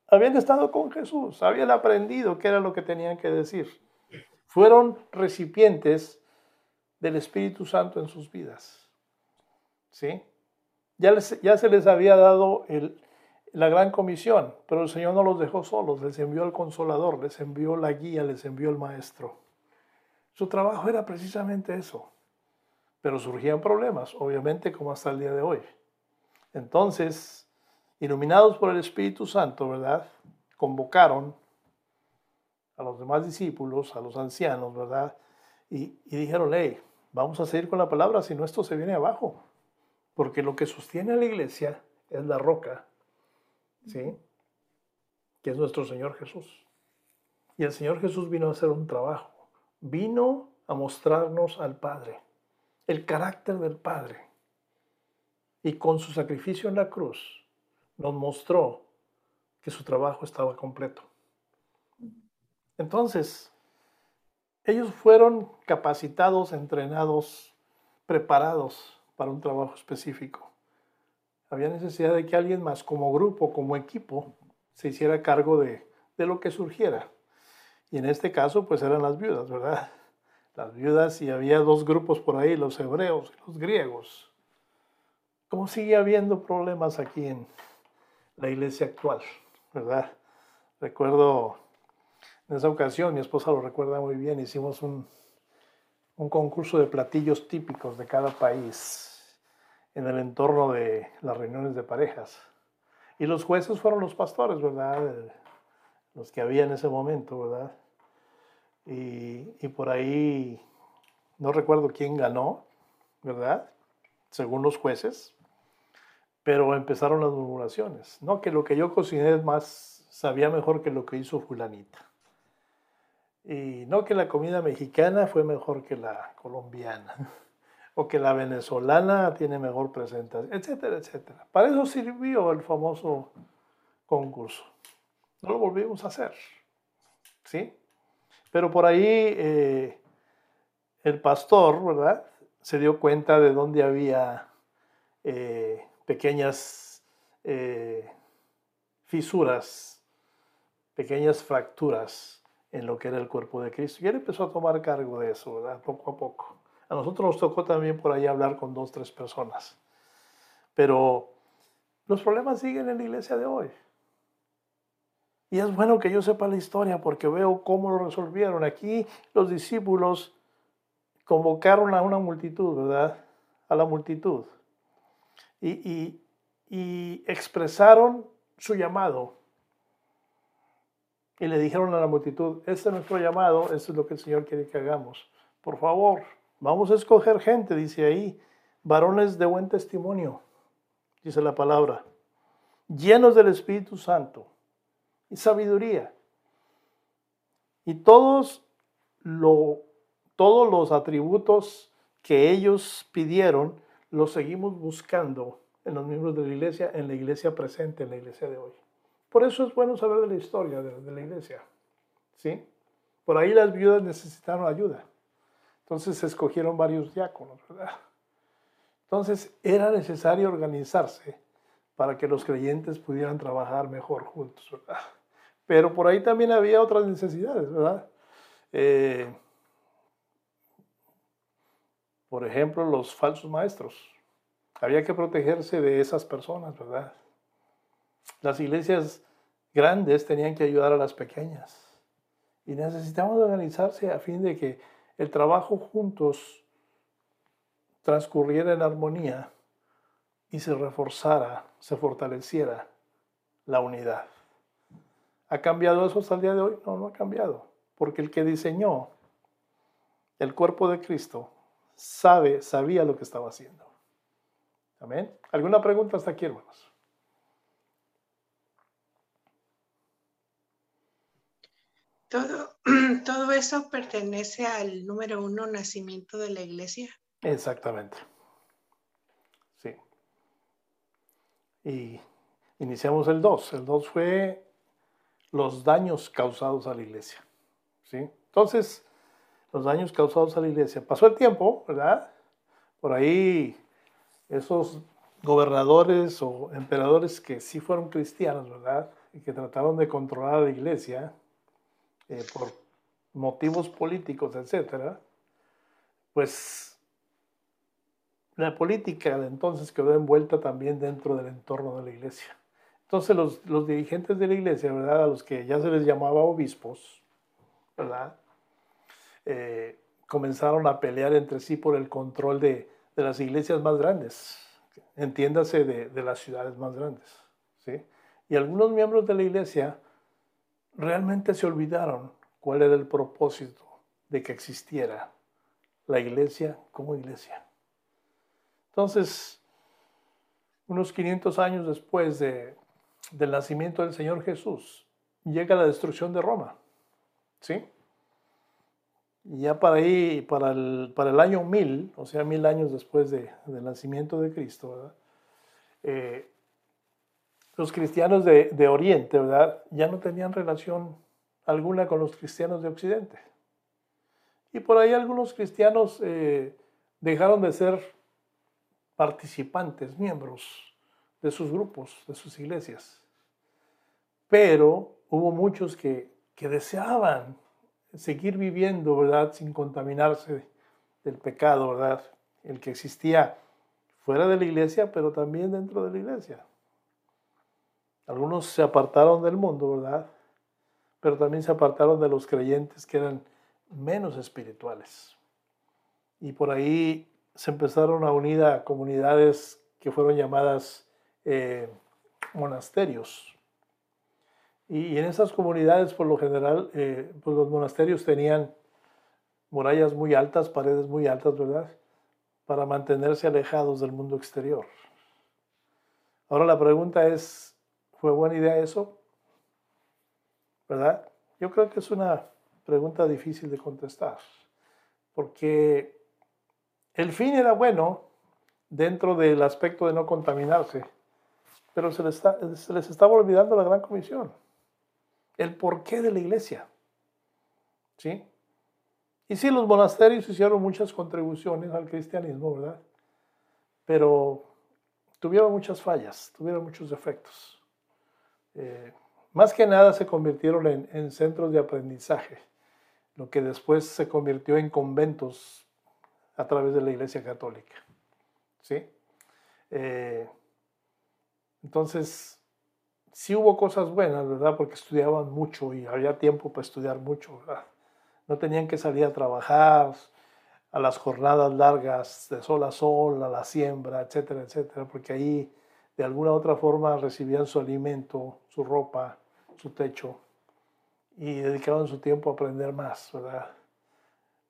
habían estado con Jesús, habían aprendido qué era lo que tenían que decir. Fueron recipientes del Espíritu Santo en sus vidas. ¿Sí? Ya, les- ya se les había dado el- la gran comisión, pero el Señor no los dejó solos, les envió al consolador, les envió la guía, les envió el maestro. Su trabajo era precisamente eso. Pero surgían problemas, obviamente, como hasta el día de hoy. Entonces, iluminados por el Espíritu Santo, ¿verdad? Convocaron a los demás discípulos, a los ancianos, ¿verdad? Y, y dijeron, hey, vamos a seguir con la palabra, si no esto se viene abajo. Porque lo que sostiene a la iglesia es la roca, ¿sí? Que es nuestro Señor Jesús. Y el Señor Jesús vino a hacer un trabajo. Vino a mostrarnos al Padre, el carácter del Padre. Y con su sacrificio en la cruz nos mostró que su trabajo estaba completo. Entonces, ellos fueron capacitados, entrenados, preparados para un trabajo específico. Había necesidad de que alguien más, como grupo, como equipo, se hiciera cargo de, de lo que surgiera. Y en este caso, pues eran las viudas, ¿verdad? Las viudas y había dos grupos por ahí, los hebreos y los griegos. ¿Cómo sigue habiendo problemas aquí en la iglesia actual, verdad? Recuerdo en esa ocasión, mi esposa lo recuerda muy bien, hicimos un, un concurso de platillos típicos de cada país en el entorno de las reuniones de parejas. Y los jueces fueron los pastores, ¿verdad? Los que había en ese momento, ¿verdad? Y por ahí, no recuerdo quién ganó, ¿verdad? Según los jueces, pero empezaron las murmuraciones. No, que lo que yo cociné más, sabía mejor que lo que hizo fulanita. Y no que la comida mexicana fue mejor que la colombiana, o que la venezolana tiene mejor presentación, etcétera, etcétera. Para eso sirvió el famoso concurso. No lo volvimos a hacer, ¿sí? Pero por ahí eh, el pastor, ¿verdad? Se dio cuenta de dónde había eh, pequeñas eh, fisuras, pequeñas fracturas en lo que era el cuerpo de Cristo. Y él empezó a tomar cargo de eso, ¿verdad? Poco a poco. A nosotros nos tocó también por ahí hablar con dos, tres personas. Pero los problemas siguen en la iglesia de hoy. Y es bueno que yo sepa la historia porque veo cómo lo resolvieron. Aquí los discípulos convocaron a una multitud, ¿verdad? A la multitud. Y, expresaron su llamado. Y le dijeron a la multitud, este es nuestro llamado, esto es lo que el Señor quiere que hagamos. Por favor, vamos a escoger gente, dice ahí, varones de buen testimonio, dice la palabra, llenos del Espíritu Santo y sabiduría. Y todos, lo, todos los atributos que ellos pidieron, los seguimos buscando en los miembros de la iglesia, en la iglesia presente, en la iglesia de hoy. Por eso es bueno saber de la historia de, de la iglesia. ¿sí? Por ahí las viudas necesitaron ayuda. Entonces se escogieron varios diáconos, ¿verdad? Entonces era necesario organizarse para que los creyentes pudieran trabajar mejor juntos, ¿verdad? Pero por ahí también había otras necesidades, ¿verdad? Eh, por ejemplo, los falsos maestros. Había que protegerse de esas personas, ¿verdad? Las iglesias grandes tenían que ayudar a las pequeñas. Y necesitamos organizarse a fin de que el trabajo juntos transcurriera en armonía y se reforzara, se fortaleciera la unidad. ¿Ha cambiado eso hasta el día de hoy? No, no ha cambiado. Porque el que diseñó el cuerpo de Cristo sabe, sabía lo que estaba haciendo. Amén. ¿Alguna pregunta hasta aquí, hermanos? Todo, todo eso pertenece al número uno, nacimiento de la iglesia. Exactamente. Sí. Y iniciamos el 2. El 2 fue los daños causados a la iglesia. ¿sí? Entonces, los daños causados a la iglesia. Pasó el tiempo, ¿verdad? Por ahí esos gobernadores o emperadores que sí fueron cristianos, ¿verdad? Y que trataron de controlar a la iglesia eh, por motivos políticos, etcétera, pues la política de entonces quedó envuelta también dentro del entorno de la iglesia. Entonces los, los, dirigentes de la iglesia, ¿verdad? A los que ya se les llamaba obispos, ¿verdad? Eh, comenzaron a pelear entre sí por el control de, de las iglesias más grandes, entiéndase de, de, las ciudades más grandes, ¿sí? Y algunos miembros de la iglesia realmente se olvidaron cuál era el propósito de que existiera la iglesia como iglesia. Entonces, unos 500 años después de, del nacimiento del Señor Jesús, llega la destrucción de Roma. ¿Sí? Ya para ahí, para el, para el año 1000, o sea, mil años después de, del nacimiento de Cristo, eh, los cristianos de, de, Oriente, ¿verdad? Ya no tenían relación alguna con los cristianos de Occidente. Y por ahí algunos cristianos eh, dejaron de ser participantes, miembros de sus grupos, de sus iglesias. Pero hubo muchos que, que deseaban seguir viviendo, ¿verdad? Sin contaminarse del pecado, ¿verdad? El que existía fuera de la iglesia, pero también dentro de la iglesia. Algunos se apartaron del mundo, ¿verdad? Pero también se apartaron de los creyentes que eran menos espirituales. Y por ahí se empezaron a unir a comunidades que fueron llamadas eh, monasterios. Y, en esas comunidades, por lo general, eh, pues los monasterios tenían murallas muy altas, paredes muy altas, ¿verdad? Para mantenerse alejados del mundo exterior. Ahora la pregunta es, ¿fue buena idea eso? ¿Verdad? Yo creo que es una pregunta difícil de contestar, porque el fin era bueno dentro del aspecto de no contaminarse, pero se les, está, se les estaba olvidando la gran comisión, el porqué de la iglesia. ¿Sí? Y sí, los monasterios hicieron muchas contribuciones al cristianismo, ¿verdad? Pero tuvieron muchas fallas, tuvieron muchos defectos. Eh, más que nada se convirtieron en, en centros de aprendizaje lo que después se convirtió en conventos a través de la Iglesia Católica. ¿Sí? Eh, entonces, sí hubo cosas buenas, ¿verdad? Porque estudiaban mucho y había tiempo para estudiar mucho, ¿verdad? No tenían que salir a trabajar a las jornadas largas de sol a sol, a la siembra, etcétera, etcétera, porque ahí de alguna u otra forma recibían su alimento, su ropa, su techo y dedicaban su tiempo a aprender más, ¿verdad?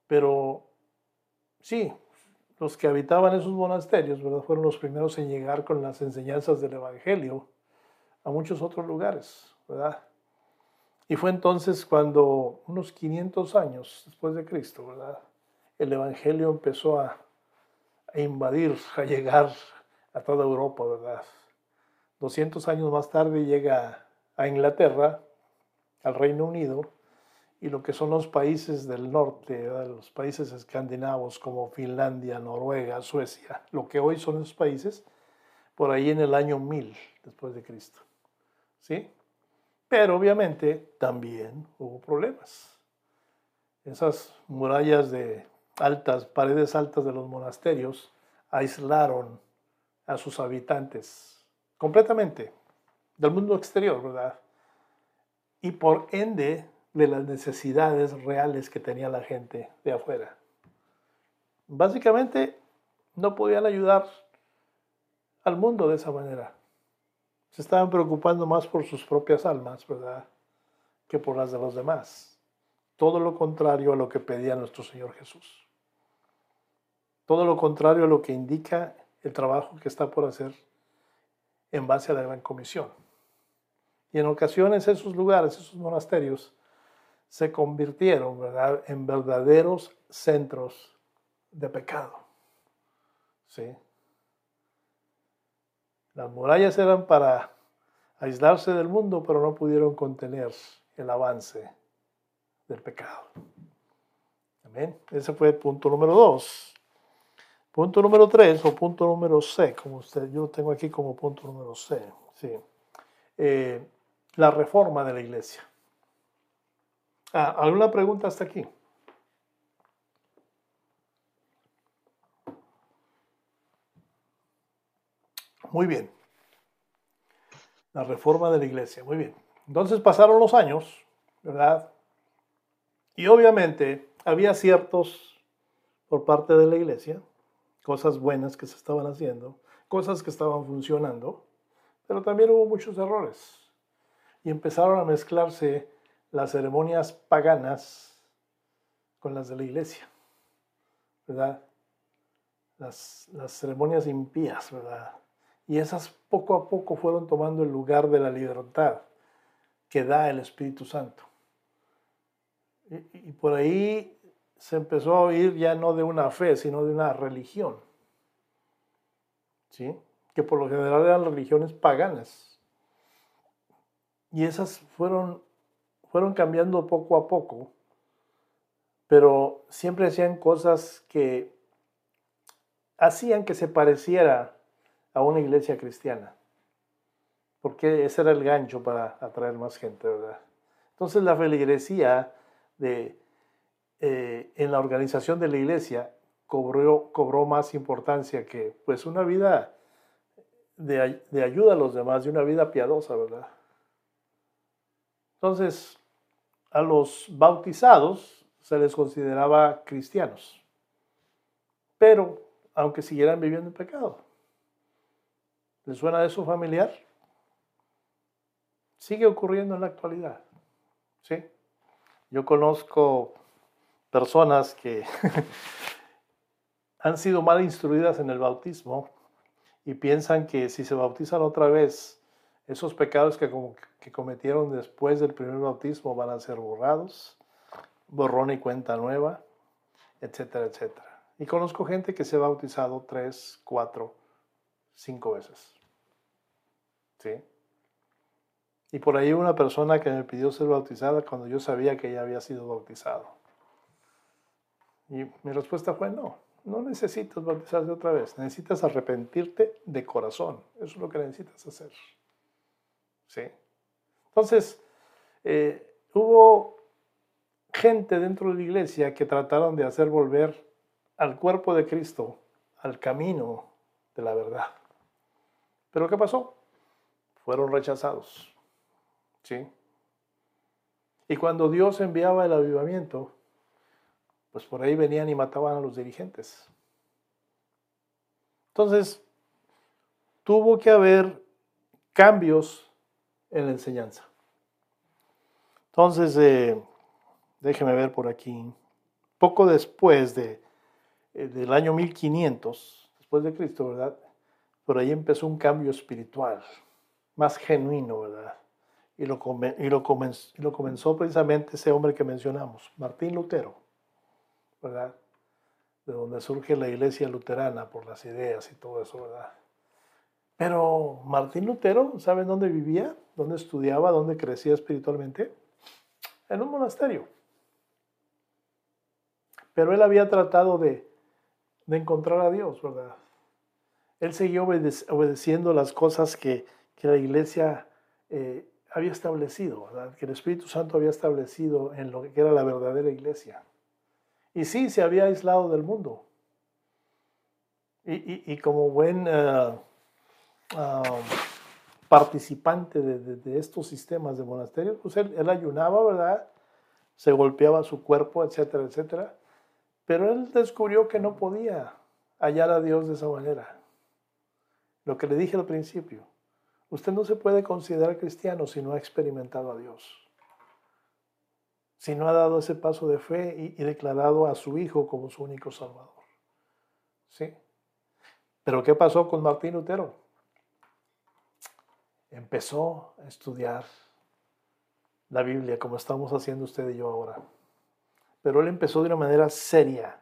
Pero sí, los que habitaban esos monasterios, ¿verdad? Fueron los primeros en llegar con las enseñanzas del Evangelio a muchos otros lugares, ¿verdad? Y fue entonces cuando, unos 500 años después de Cristo, ¿verdad? El Evangelio empezó a, invadir, a llegar a toda Europa, ¿verdad? 200 años más tarde llega a Inglaterra al Reino Unido y lo que son los países del norte, los países escandinavos como Finlandia, Noruega, Suecia, lo que hoy son esos países, por ahí en el año 1000 después de Cristo. ¿Sí? Pero obviamente también hubo problemas. Esas murallas de altas, paredes altas de los monasterios aislaron a sus habitantes completamente del mundo exterior, ¿verdad? y por ende de las necesidades reales que tenía la gente de afuera. Básicamente no podían ayudar al mundo de esa manera. Se estaban preocupando más por sus propias almas, ¿verdad? Que por las de los demás. Todo lo contrario a lo que pedía nuestro Señor Jesús. Todo lo contrario a lo que indica el trabajo que está por hacer en base a la Gran Comisión. Y en ocasiones esos lugares, esos monasterios, se convirtieron ¿verdad? en verdaderos centros de pecado. ¿Sí? Las murallas eran para aislarse del mundo, pero no pudieron contener el avance del pecado. Amén. Ese fue el punto número dos. Punto número tres o punto número C, como usted, yo lo tengo aquí como punto número C. Sí. Eh, la reforma de la iglesia. Ah, ¿Alguna pregunta hasta aquí? Muy bien. La reforma de la iglesia. Muy bien. Entonces pasaron los años, ¿verdad? Y obviamente había ciertos por parte de la iglesia, cosas buenas que se estaban haciendo, cosas que estaban funcionando, pero también hubo muchos errores. Y empezaron a mezclarse las ceremonias paganas con las de la iglesia, ¿verdad? Las, las ceremonias impías, ¿verdad? Y esas poco a poco fueron tomando el lugar de la libertad que da el Espíritu Santo. Y, por ahí se empezó a oír ya no de una fe, sino de una religión. ¿Sí? Que por lo general eran religiones paganas. Y esas fueron, fueron cambiando poco a poco, pero siempre hacían cosas que hacían que se pareciera a una iglesia cristiana, porque ese era el gancho para atraer más gente, ¿verdad? Entonces la feligresía de, eh, en la organización de la iglesia cobró, cobró más importancia que pues una vida de, de ayuda a los demás, y una vida piadosa, ¿verdad? Entonces, a los bautizados se les consideraba cristianos, pero aunque siguieran viviendo en pecado. ¿Le suena eso familiar? Sigue ocurriendo en la actualidad. ¿Sí? Yo conozco personas que han sido mal instruidas en el bautismo y piensan que si se bautizan otra vez, esos pecados que, que cometieron después del primer bautismo van a ser borrados, borrón y cuenta nueva, etcétera, etcétera. Y conozco gente que se ha bautizado tres, cuatro, cinco veces. Y por ahí una persona que me pidió ser bautizada cuando yo sabía que ella había sido bautizado. Y mi respuesta fue no, no necesitas bautizarte otra vez, necesitas arrepentirte de corazón. Eso es lo que necesitas hacer. ¿Sí? Entonces, eh, hubo gente dentro de la iglesia que trataron de hacer volver al cuerpo de Cristo al camino de la verdad. Pero ¿qué pasó? Fueron rechazados. ¿Sí? Y cuando Dios enviaba el avivamiento, pues por ahí venían y mataban a los dirigentes. Entonces, tuvo que haber cambios en la enseñanza. Entonces, eh, déjeme ver por aquí. Poco después de, eh, del año 1500, después de Cristo, ¿verdad? Por ahí empezó un cambio espiritual más genuino, ¿verdad? Y lo, y lo, comenzó, lo comenzó precisamente ese hombre que mencionamos, Martín Lutero, ¿verdad? De donde surge la iglesia luterana por las ideas y todo eso, ¿verdad? Pero Martín Lutero, ¿saben dónde vivía? ¿Dónde estudiaba? ¿Dónde crecía espiritualmente? En un monasterio. Pero él había tratado de, de encontrar a Dios, ¿verdad? Él seguía obedeciendo las cosas que, que la iglesia eh, había establecido, que el Espíritu Santo había establecido en lo que era la verdadera iglesia. Y sí, se había aislado del mundo. Y, como buen eh, um, participante de, estos sistemas de monasterios, pues él, él ayunaba, ¿verdad? Se golpeaba su cuerpo, etcétera, etcétera. Pero él descubrió que no podía hallar a Dios de esa manera. Lo que le dije al principio, Usted no se puede considerar cristiano si no ha experimentado a Dios, si no ha dado ese paso de fe y, declarado a su Hijo como su único Salvador. ¿Sí? Pero ¿qué pasó con Martín Lutero? Empezó a estudiar la Biblia como estamos haciendo usted y yo ahora. Pero él empezó de una manera seria,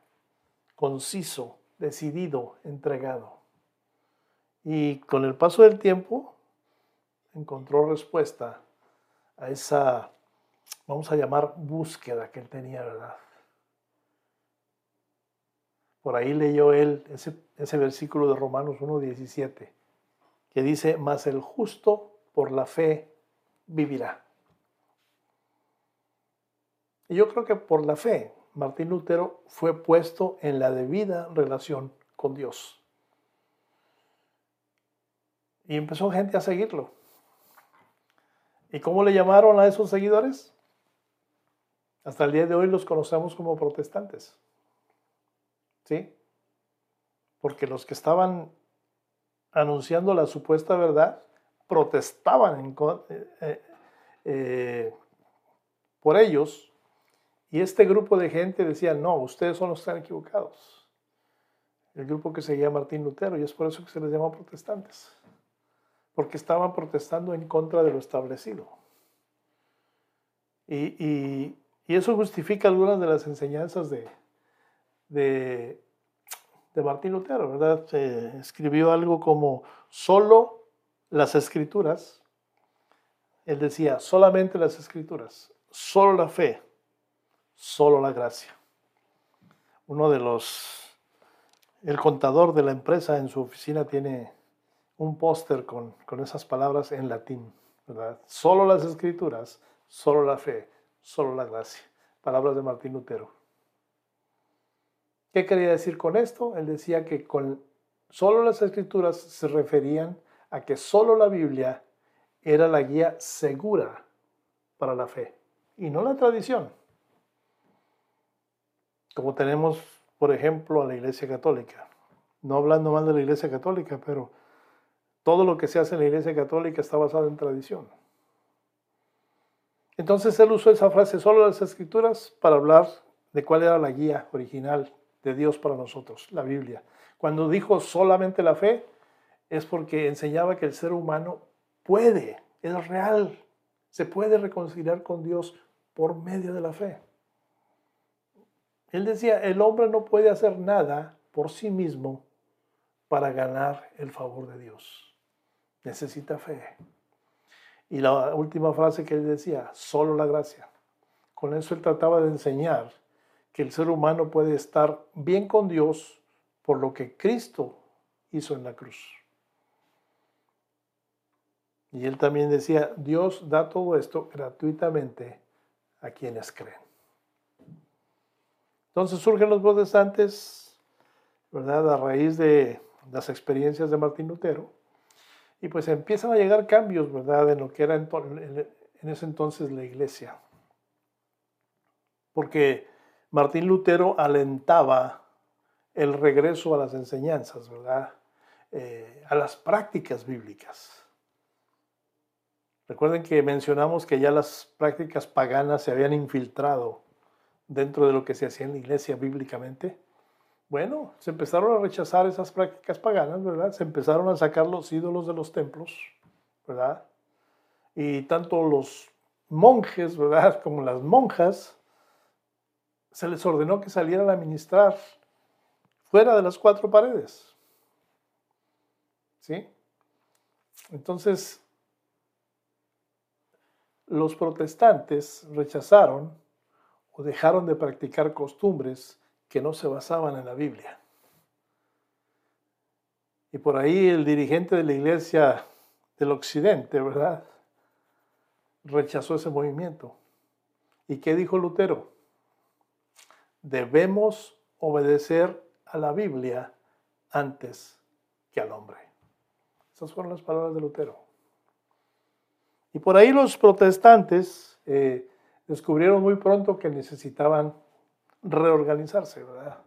conciso, decidido, entregado. Y con el paso del tiempo, encontró respuesta a esa, vamos a llamar, búsqueda que él tenía, ¿verdad? Por ahí leyó él ese, ese versículo de Romanos 1.17, que dice, mas el justo por la fe vivirá. Y yo creo que por la fe, Martín Lutero fue puesto en la debida relación con Dios. Y empezó gente a seguirlo. ¿Y cómo le llamaron a esos seguidores? Hasta el día de hoy los conocemos como protestantes. ¿Sí? Porque los que estaban anunciando la supuesta verdad protestaban en, eh, eh, eh, por ellos y este grupo de gente decía, no, ustedes son los que están equivocados. El grupo que seguía Martín Lutero, y es por eso que se les llama protestantes, porque estaban protestando en contra de lo establecido. Y, eso justifica algunas de las enseñanzas de, de, Martín Lutero, ¿verdad? escribió algo como, solo las escrituras, él decía, solamente las escrituras, solo la fe solo la gracia. Uno de los, el contador de la empresa en su oficina tiene un póster con, esas palabras en latín, ¿verdad? Solo las escrituras, solo la fe, solo la gracia. Palabras de Martín Lutero. ¿Qué quería decir con esto? Él decía que con solo las escrituras se referían a que solo la Biblia era la guía segura para la fe y no la tradición. Como tenemos, por ejemplo, a la Iglesia Católica. No hablando mal de la Iglesia Católica, pero todo lo que se hace en la Iglesia Católica está basado en tradición. Entonces él usó esa frase, solo las escrituras, para hablar de cuál era la guía original de Dios para nosotros, la Biblia. Cuando dijo solamente la fe, es porque enseñaba que el ser humano puede, es real, se puede reconciliar con Dios por medio de la fe. Él decía, el hombre no puede hacer nada por sí mismo para ganar el favor de Dios. Necesita fe. Y la última frase que él decía, solo la gracia. Con eso él trataba de enseñar que el ser humano puede estar bien con Dios por lo que Cristo hizo en la cruz. Y él también decía, Dios da todo esto gratuitamente a quienes creen. Entonces surgen los protestantes, ¿verdad? A raíz de las experiencias de Martín Lutero. Y pues empiezan a llegar cambios, ¿verdad? En lo que era en, ese entonces la iglesia. Porque Martín Lutero alentaba el regreso a las enseñanzas, ¿verdad? Eh, a las prácticas bíblicas. Recuerden que mencionamos que ya las prácticas paganas se habían infiltrado dentro de lo que se hacía en la iglesia bíblicamente, bueno, se empezaron a rechazar esas prácticas paganas, ¿verdad? Se empezaron a sacar los ídolos de los templos, ¿verdad? Y tanto los monjes, ¿verdad? Como las monjas, se les ordenó que salieran a ministrar fuera de las cuatro paredes. ¿Sí? Entonces, los protestantes rechazaron o dejaron de practicar costumbres que no se basaban en la Biblia. Y por ahí el dirigente de la iglesia del occidente, ¿verdad? Rechazó ese movimiento. ¿Y qué dijo Lutero? Debemos obedecer a la Biblia antes que al hombre. Esas fueron las palabras de Lutero. Y por ahí los protestantes eh, descubrieron muy pronto que necesitaban reorganizarse, ¿verdad?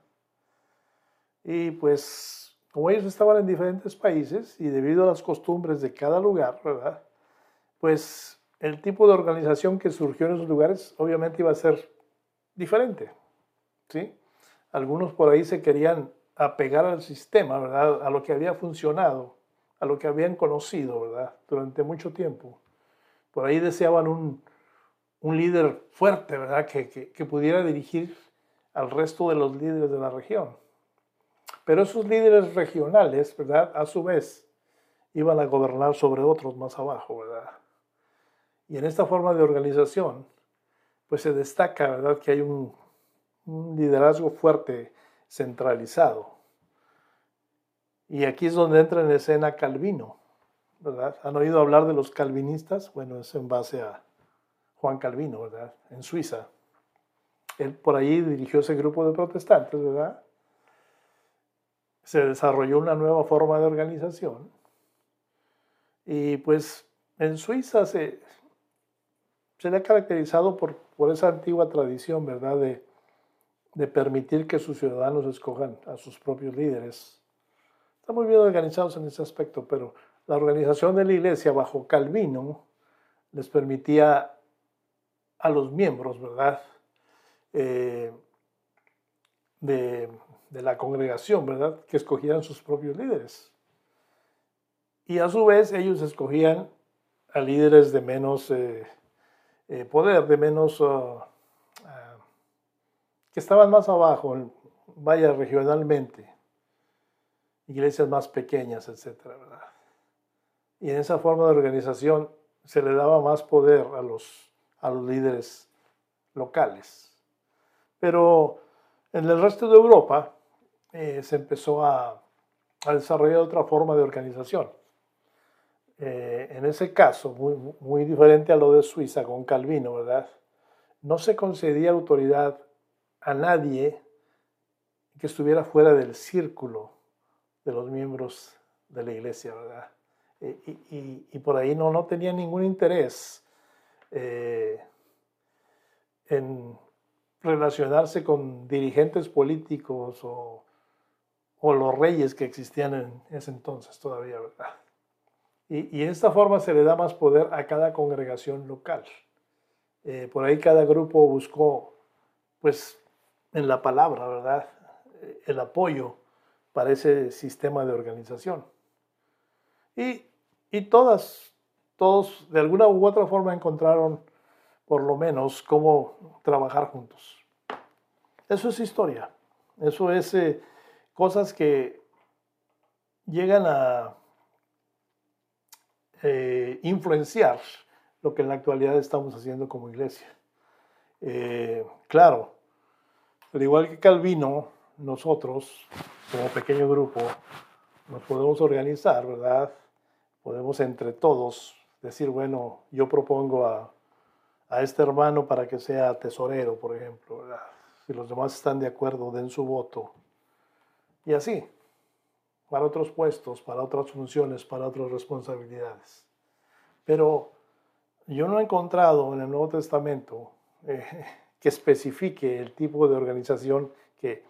Y pues, como ellos estaban en diferentes países y debido a las costumbres de cada lugar, ¿verdad? Pues el tipo de organización que surgió en esos lugares obviamente iba a ser diferente, ¿sí? Algunos por ahí se querían apegar al sistema, ¿verdad? A lo que había funcionado, a lo que habían conocido, ¿verdad? Durante mucho tiempo. Por ahí deseaban un, un líder fuerte, ¿verdad? Que, que, pudiera dirigir al resto de los líderes de la región. Pero esos líderes regionales, ¿verdad? A su vez, iban a gobernar sobre otros más abajo, ¿verdad? Y en esta forma de organización, pues se destaca, ¿verdad?, que hay un, liderazgo fuerte, centralizado. Y aquí es donde entra en escena Calvino, ¿verdad? ¿Han oído hablar de los calvinistas? Bueno, es en base a Juan Calvino, ¿verdad? En Suiza. Él por ahí dirigió ese grupo de protestantes, ¿verdad? Se desarrolló una nueva forma de organización. Y pues en Suiza se, se le ha caracterizado por, por esa antigua tradición, ¿verdad? De, de permitir que sus ciudadanos escojan a sus propios líderes. Están muy bien organizados en ese aspecto, pero la organización de la iglesia bajo Calvino les permitía a los miembros, ¿verdad? Eh, de, la congregación, ¿verdad? Que escogieran sus propios líderes. Y a su vez ellos escogían a líderes de menos eh, eh, poder, de menos... Ah, ah, que estaban más abajo, vaya regionalmente, iglesias más pequeñas, etcétera, ¿verdad? Y en esa forma de organización se le daba más poder a los, a los líderes locales. Pero en el resto de Europa eh, se empezó a, desarrollar otra forma de organización. Eh, en ese caso, muy, muy diferente a lo de Suiza con Calvino, ¿verdad? No se concedía autoridad a nadie que estuviera fuera del círculo de los miembros de la iglesia, ¿verdad? y, por ahí no, no tenía ningún interés eh, en relacionarse con dirigentes políticos o, los reyes que existían en ese entonces todavía, ¿verdad? Y, y de esta forma se le da más poder a cada congregación local. Eh, por ahí cada grupo buscó, pues, en la palabra, ¿verdad? El apoyo para ese sistema de organización. Y, y todas, todos de alguna u otra forma encontraron por lo menos cómo trabajar juntos. Eso es historia. Eso es eh, cosas que llegan a eh, influenciar lo que en la actualidad estamos haciendo como iglesia. Eh, claro, al igual que Calvino, nosotros, como pequeño grupo, nos podemos organizar, ¿verdad? Podemos entre todos decir, bueno, yo propongo a, a este hermano para que sea tesorero, por ejemplo. Si los demás están de acuerdo, den su voto. Y así, para otros puestos, para otras funciones, para otras responsabilidades. Pero yo no he encontrado en el Nuevo Testamento eh, que especifique el tipo de organización que,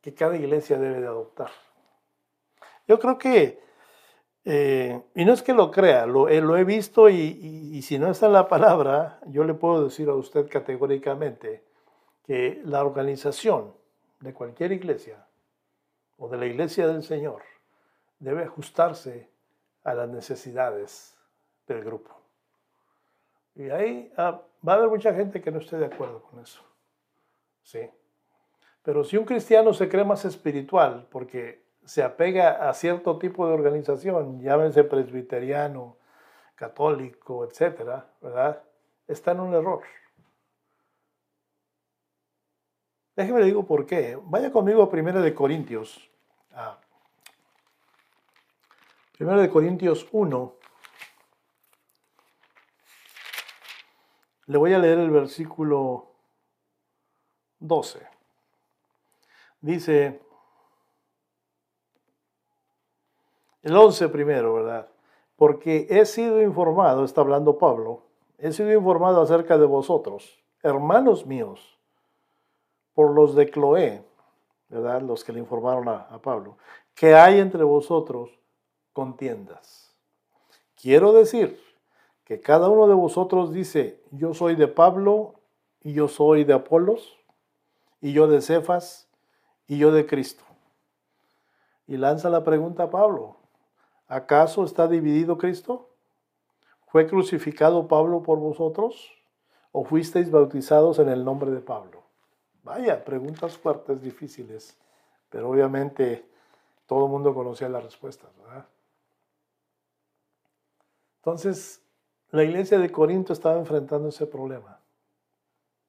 que cada iglesia debe de adoptar. Yo creo que, eh, y no es que lo crea, lo, eh, he visto y, y, si no está en la palabra, yo le puedo decir a usted categóricamente que la organización de cualquier iglesia o de la iglesia del Señor debe ajustarse a las necesidades del grupo. Y ahí ah, va a haber mucha gente que no esté de acuerdo con eso. Sí. Pero si un cristiano se cree más espiritual porque se apega a cierto tipo de organización, llámense presbiteriano, católico, etcétera, ¿verdad? Está en un error. Déjeme le digo por qué. Vaya conmigo a 1 de Corintios. Ah. 1 de Corintios 1. Le voy a leer el versículo 12. Dice, el 11 primero, ¿verdad? Porque he sido informado, está hablando Pablo, he sido informado acerca de vosotros, hermanos míos, por los de Cloé, ¿verdad? Los que le informaron a, a Pablo, que hay entre vosotros contiendas. Quiero decir que cada uno de vosotros dice, yo soy de Pablo y yo soy de Apolos y yo de Cefas y yo de Cristo. Y lanza la pregunta a Pablo, ¿acaso está dividido Cristo? ¿Fue crucificado Pablo por vosotros? ¿O fuisteis bautizados en el nombre de Pablo? Vaya, preguntas fuertes, difíciles, pero obviamente todo el mundo conocía las respuestas, ¿verdad? Entonces, la iglesia de Corinto estaba enfrentando ese problema.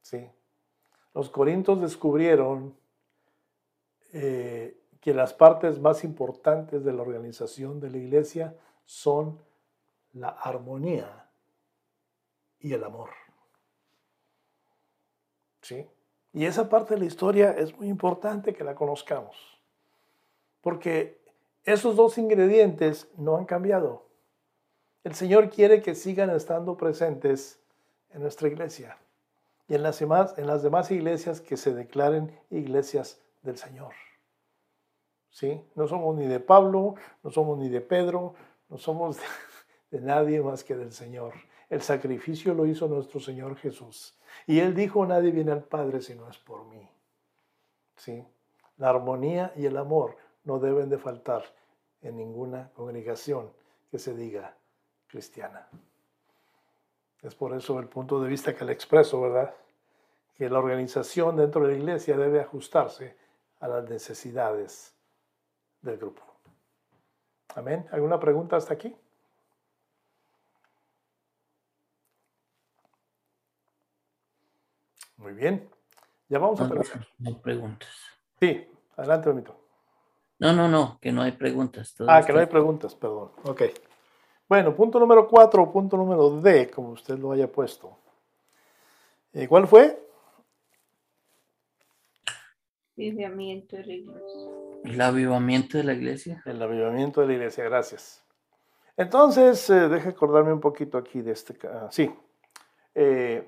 ¿sí? Los corintos descubrieron eh, que las partes más importantes de la organización de la iglesia son la armonía y el amor. ¿Sí? Y esa parte de la historia es muy importante que la conozcamos, porque esos dos ingredientes no han cambiado. El Señor quiere que sigan estando presentes en nuestra iglesia y en las demás, en las demás iglesias que se declaren iglesias del Señor. ¿Sí? No somos ni de Pablo, no somos ni de Pedro, no somos de, nadie más que del Señor. El sacrificio lo hizo nuestro Señor Jesús. Y Él dijo, nadie viene al Padre si no es por mí. ¿Sí? La armonía y el amor no deben de faltar en ninguna congregación que se diga cristiana. Es por eso el punto de vista que le expreso, ¿verdad? Que la organización dentro de la iglesia debe ajustarse a las necesidades del grupo. Amén. ¿Alguna pregunta hasta aquí? Muy bien. Ya vamos a No, terminar. no hay preguntas. Sí, adelante, Benito. No, no, no, que no hay preguntas. todo Ah, que no hay preguntas, perdón. Ok. Bueno, punto número cuatro o punto número D, como usted lo haya puesto. Eh, ¿Cuál fue? La iglesia. El avivamiento de la iglesia. El avivamiento de la iglesia, gracias. Entonces, eh, deje acordarme un poquito aquí de este. ah, sí. Eh,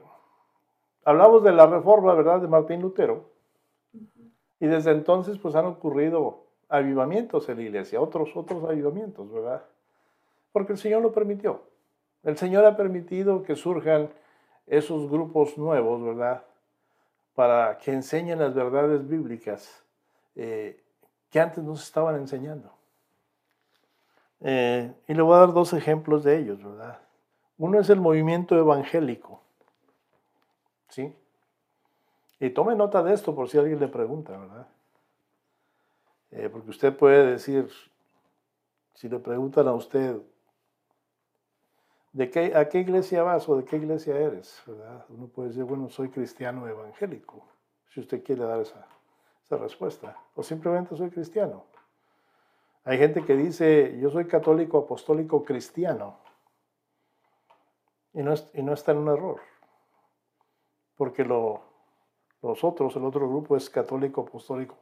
hablamos de la reforma, ¿verdad?, de Martín Lutero. Y desde entonces, pues han ocurrido avivamientos en la iglesia, otros, otros avivamientos, ¿verdad? Porque el Señor lo permitió. El Señor ha permitido que surjan esos grupos nuevos, ¿verdad? Para que enseñen las verdades bíblicas eh, que antes no se estaban enseñando. Eh, y le voy a dar dos ejemplos de ellos, ¿verdad? Uno es el movimiento evangélico, ¿sí? Y tome nota de esto por si alguien le pregunta, ¿verdad? Eh, porque usted puede decir, si le preguntan a usted, ¿de qué, ¿a qué iglesia vas o de qué iglesia eres? ¿verdad? Uno puede decir, bueno, soy cristiano evangélico, si usted quiere dar esa, respuesta. O simplemente soy cristiano. Hay gente que dice, yo soy católico apostólico cristiano. Y no, y no está en un error. Porque lo, los otros, el otro grupo es católico apostólico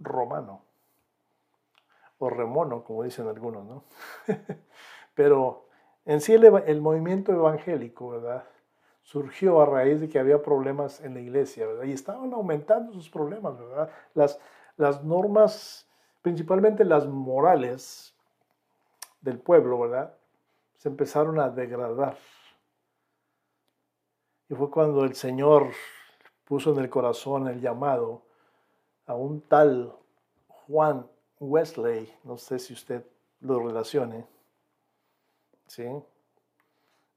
romano. O remono, como dicen algunos, ¿no? Pero en sí el, el movimiento evangélico, ¿verdad? Surgió a raíz de que había problemas en la iglesia. Y estaban aumentando sus problemas, ¿verdad? Las, las normas, principalmente las morales del pueblo, ¿verdad? Se empezaron a degradar. Y fue cuando el Señor puso en el corazón el llamado a un tal Juan Wesley, no sé si usted lo relacione, ¿sí?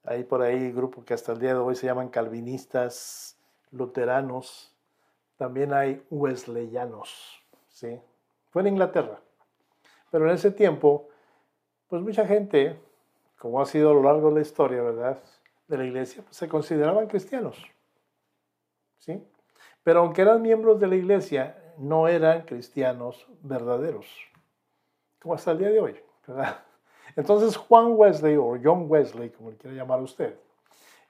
Hay por ahí grupos que hasta el día de hoy se llaman calvinistas, luteranos, también hay wesleyanos, ¿sí? Fue en Inglaterra. Pero en ese tiempo, pues mucha gente, como ha sido a lo largo de la historia, ¿verdad? De la iglesia, pues se consideraban cristianos, ¿sí? Pero aunque eran miembros de la iglesia, no eran cristianos verdaderos, como hasta el día de hoy, ¿verdad? Entonces Juan Wesley, o John Wesley, como le quiera llamar usted,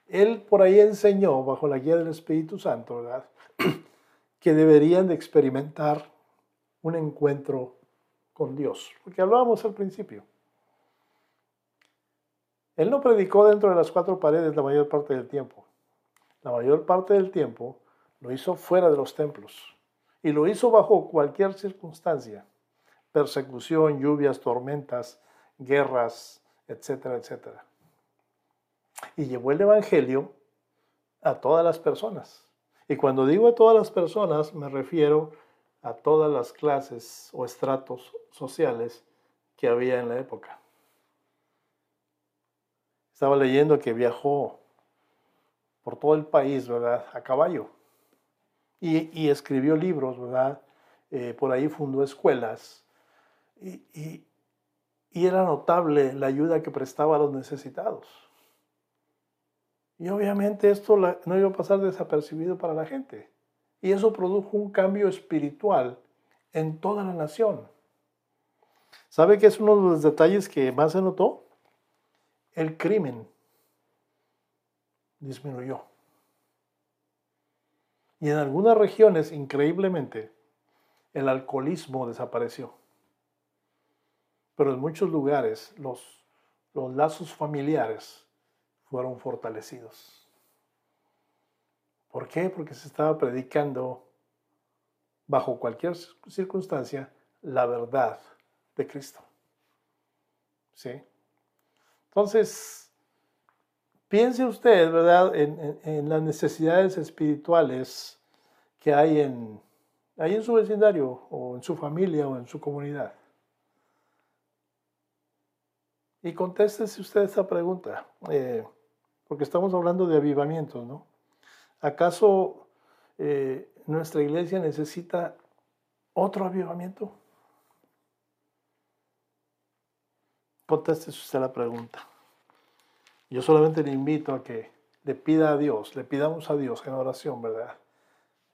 él por ahí enseñó, bajo la guía del Espíritu Santo, ¿verdad? que deberían de experimentar un encuentro con Dios, porque hablábamos al principio. Él no predicó dentro de las cuatro paredes la mayor parte del tiempo. La mayor parte del tiempo lo hizo fuera de los templos y lo hizo bajo cualquier circunstancia, persecución, lluvias, tormentas, guerras, etcétera, etcétera. Y llevó el Evangelio a todas las personas. Y cuando digo a todas las personas, me refiero a todas las clases o estratos sociales que había en la época. Estaba leyendo que viajó por todo el país, ¿verdad? A caballo. Y, y escribió libros, ¿verdad? Eh, por ahí fundó escuelas. Y, y- y era notable la ayuda que prestaba a los necesitados. Y obviamente esto no iba a pasar desapercibido para la gente. Y eso produjo un cambio espiritual en toda la nación. ¿Sabe qué es uno de los detalles que más se notó? El crimen disminuyó. Y en algunas regiones, increíblemente, el alcoholismo desapareció. Pero en muchos lugares los, los lazos familiares fueron fortalecidos. ¿Por qué? Porque se estaba predicando bajo cualquier circunstancia la verdad de Cristo. ¿Sí? Entonces, piense usted, ¿verdad?, en, las necesidades espirituales que hay en, hay en su vecindario, o en su familia, o en su comunidad. Y contéstese usted esta pregunta, eh, porque estamos hablando de avivamiento, ¿no? ¿Acaso eh, nuestra iglesia necesita otro avivamiento? Contéstese usted la pregunta. Yo solamente le invito a que le pida a Dios, le pidamos a Dios en oración, ¿verdad?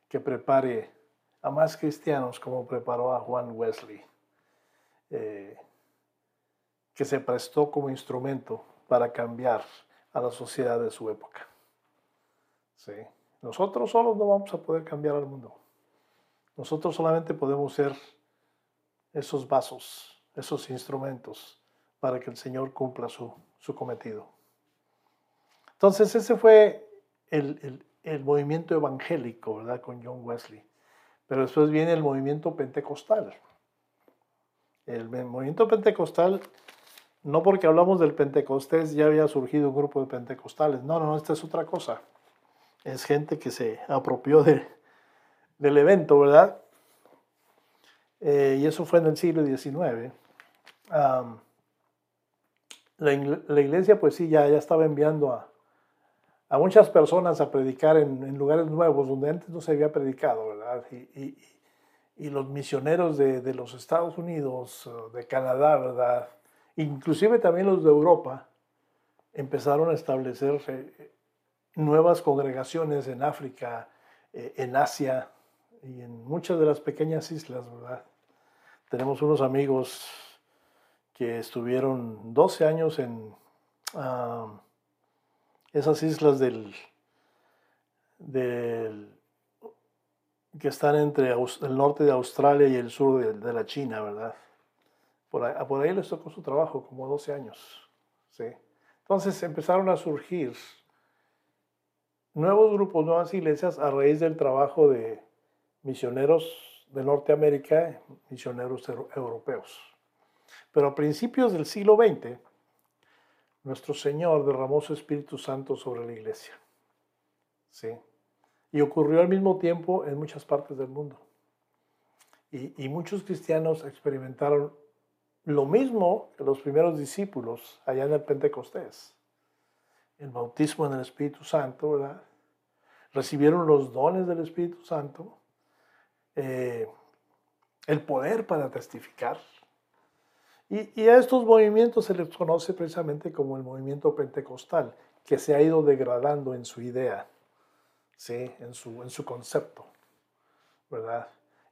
Que prepare a más cristianos como preparó a Juan Wesley. Eh, que se prestó como instrumento para cambiar a la sociedad de su época. ¿Sí? Nosotros solos no vamos a poder cambiar al mundo. Nosotros solamente podemos ser esos vasos, esos instrumentos para que el Señor cumpla su, su cometido. Entonces ese fue el, el, el, movimiento evangélico, ¿verdad? Con John Wesley. Pero después viene el movimiento pentecostal. El movimiento pentecostal no porque hablamos del Pentecostés ya había surgido un grupo de pentecostales. No, no, esta es otra cosa. Es gente que se apropió de, del evento, ¿verdad? Eh, y eso fue en el siglo XIX. la, iglesia, pues sí, ya, ya estaba enviando a, a muchas personas a predicar en, lugares nuevos donde antes no se había predicado, ¿verdad? Y, y los misioneros de, de, los Estados Unidos, de Canadá, ¿verdad? Inclusive también los de Europa empezaron a establecer eh, nuevas congregaciones en África, eh, en Asia y en muchas de las pequeñas islas, ¿verdad? Tenemos unos amigos que estuvieron 12 años en esas islas del, que están entre el norte de Australia y el sur de la China, ¿verdad? Por ahí, les tocó su trabajo, como 12 años. ¿sí? Entonces empezaron a surgir nuevos grupos, nuevas iglesias a raíz del trabajo de misioneros de Norteamérica, misioneros europeos. Pero a principios del siglo XX, nuestro Señor derramó su Espíritu Santo sobre la iglesia. ¿Sí? Y ocurrió al mismo tiempo en muchas partes del mundo. Y muchos cristianos experimentaron lo mismo que los primeros discípulos allá en el Pentecostés. El bautismo en el Espíritu Santo, ¿verdad? Recibieron los dones del Espíritu Santo, eh, el poder para testificar. Y, a estos movimientos se les conoce precisamente como el movimiento pentecostal, que se ha ido degradando en su idea, ¿sí? en, su, en su concepto, ¿verdad?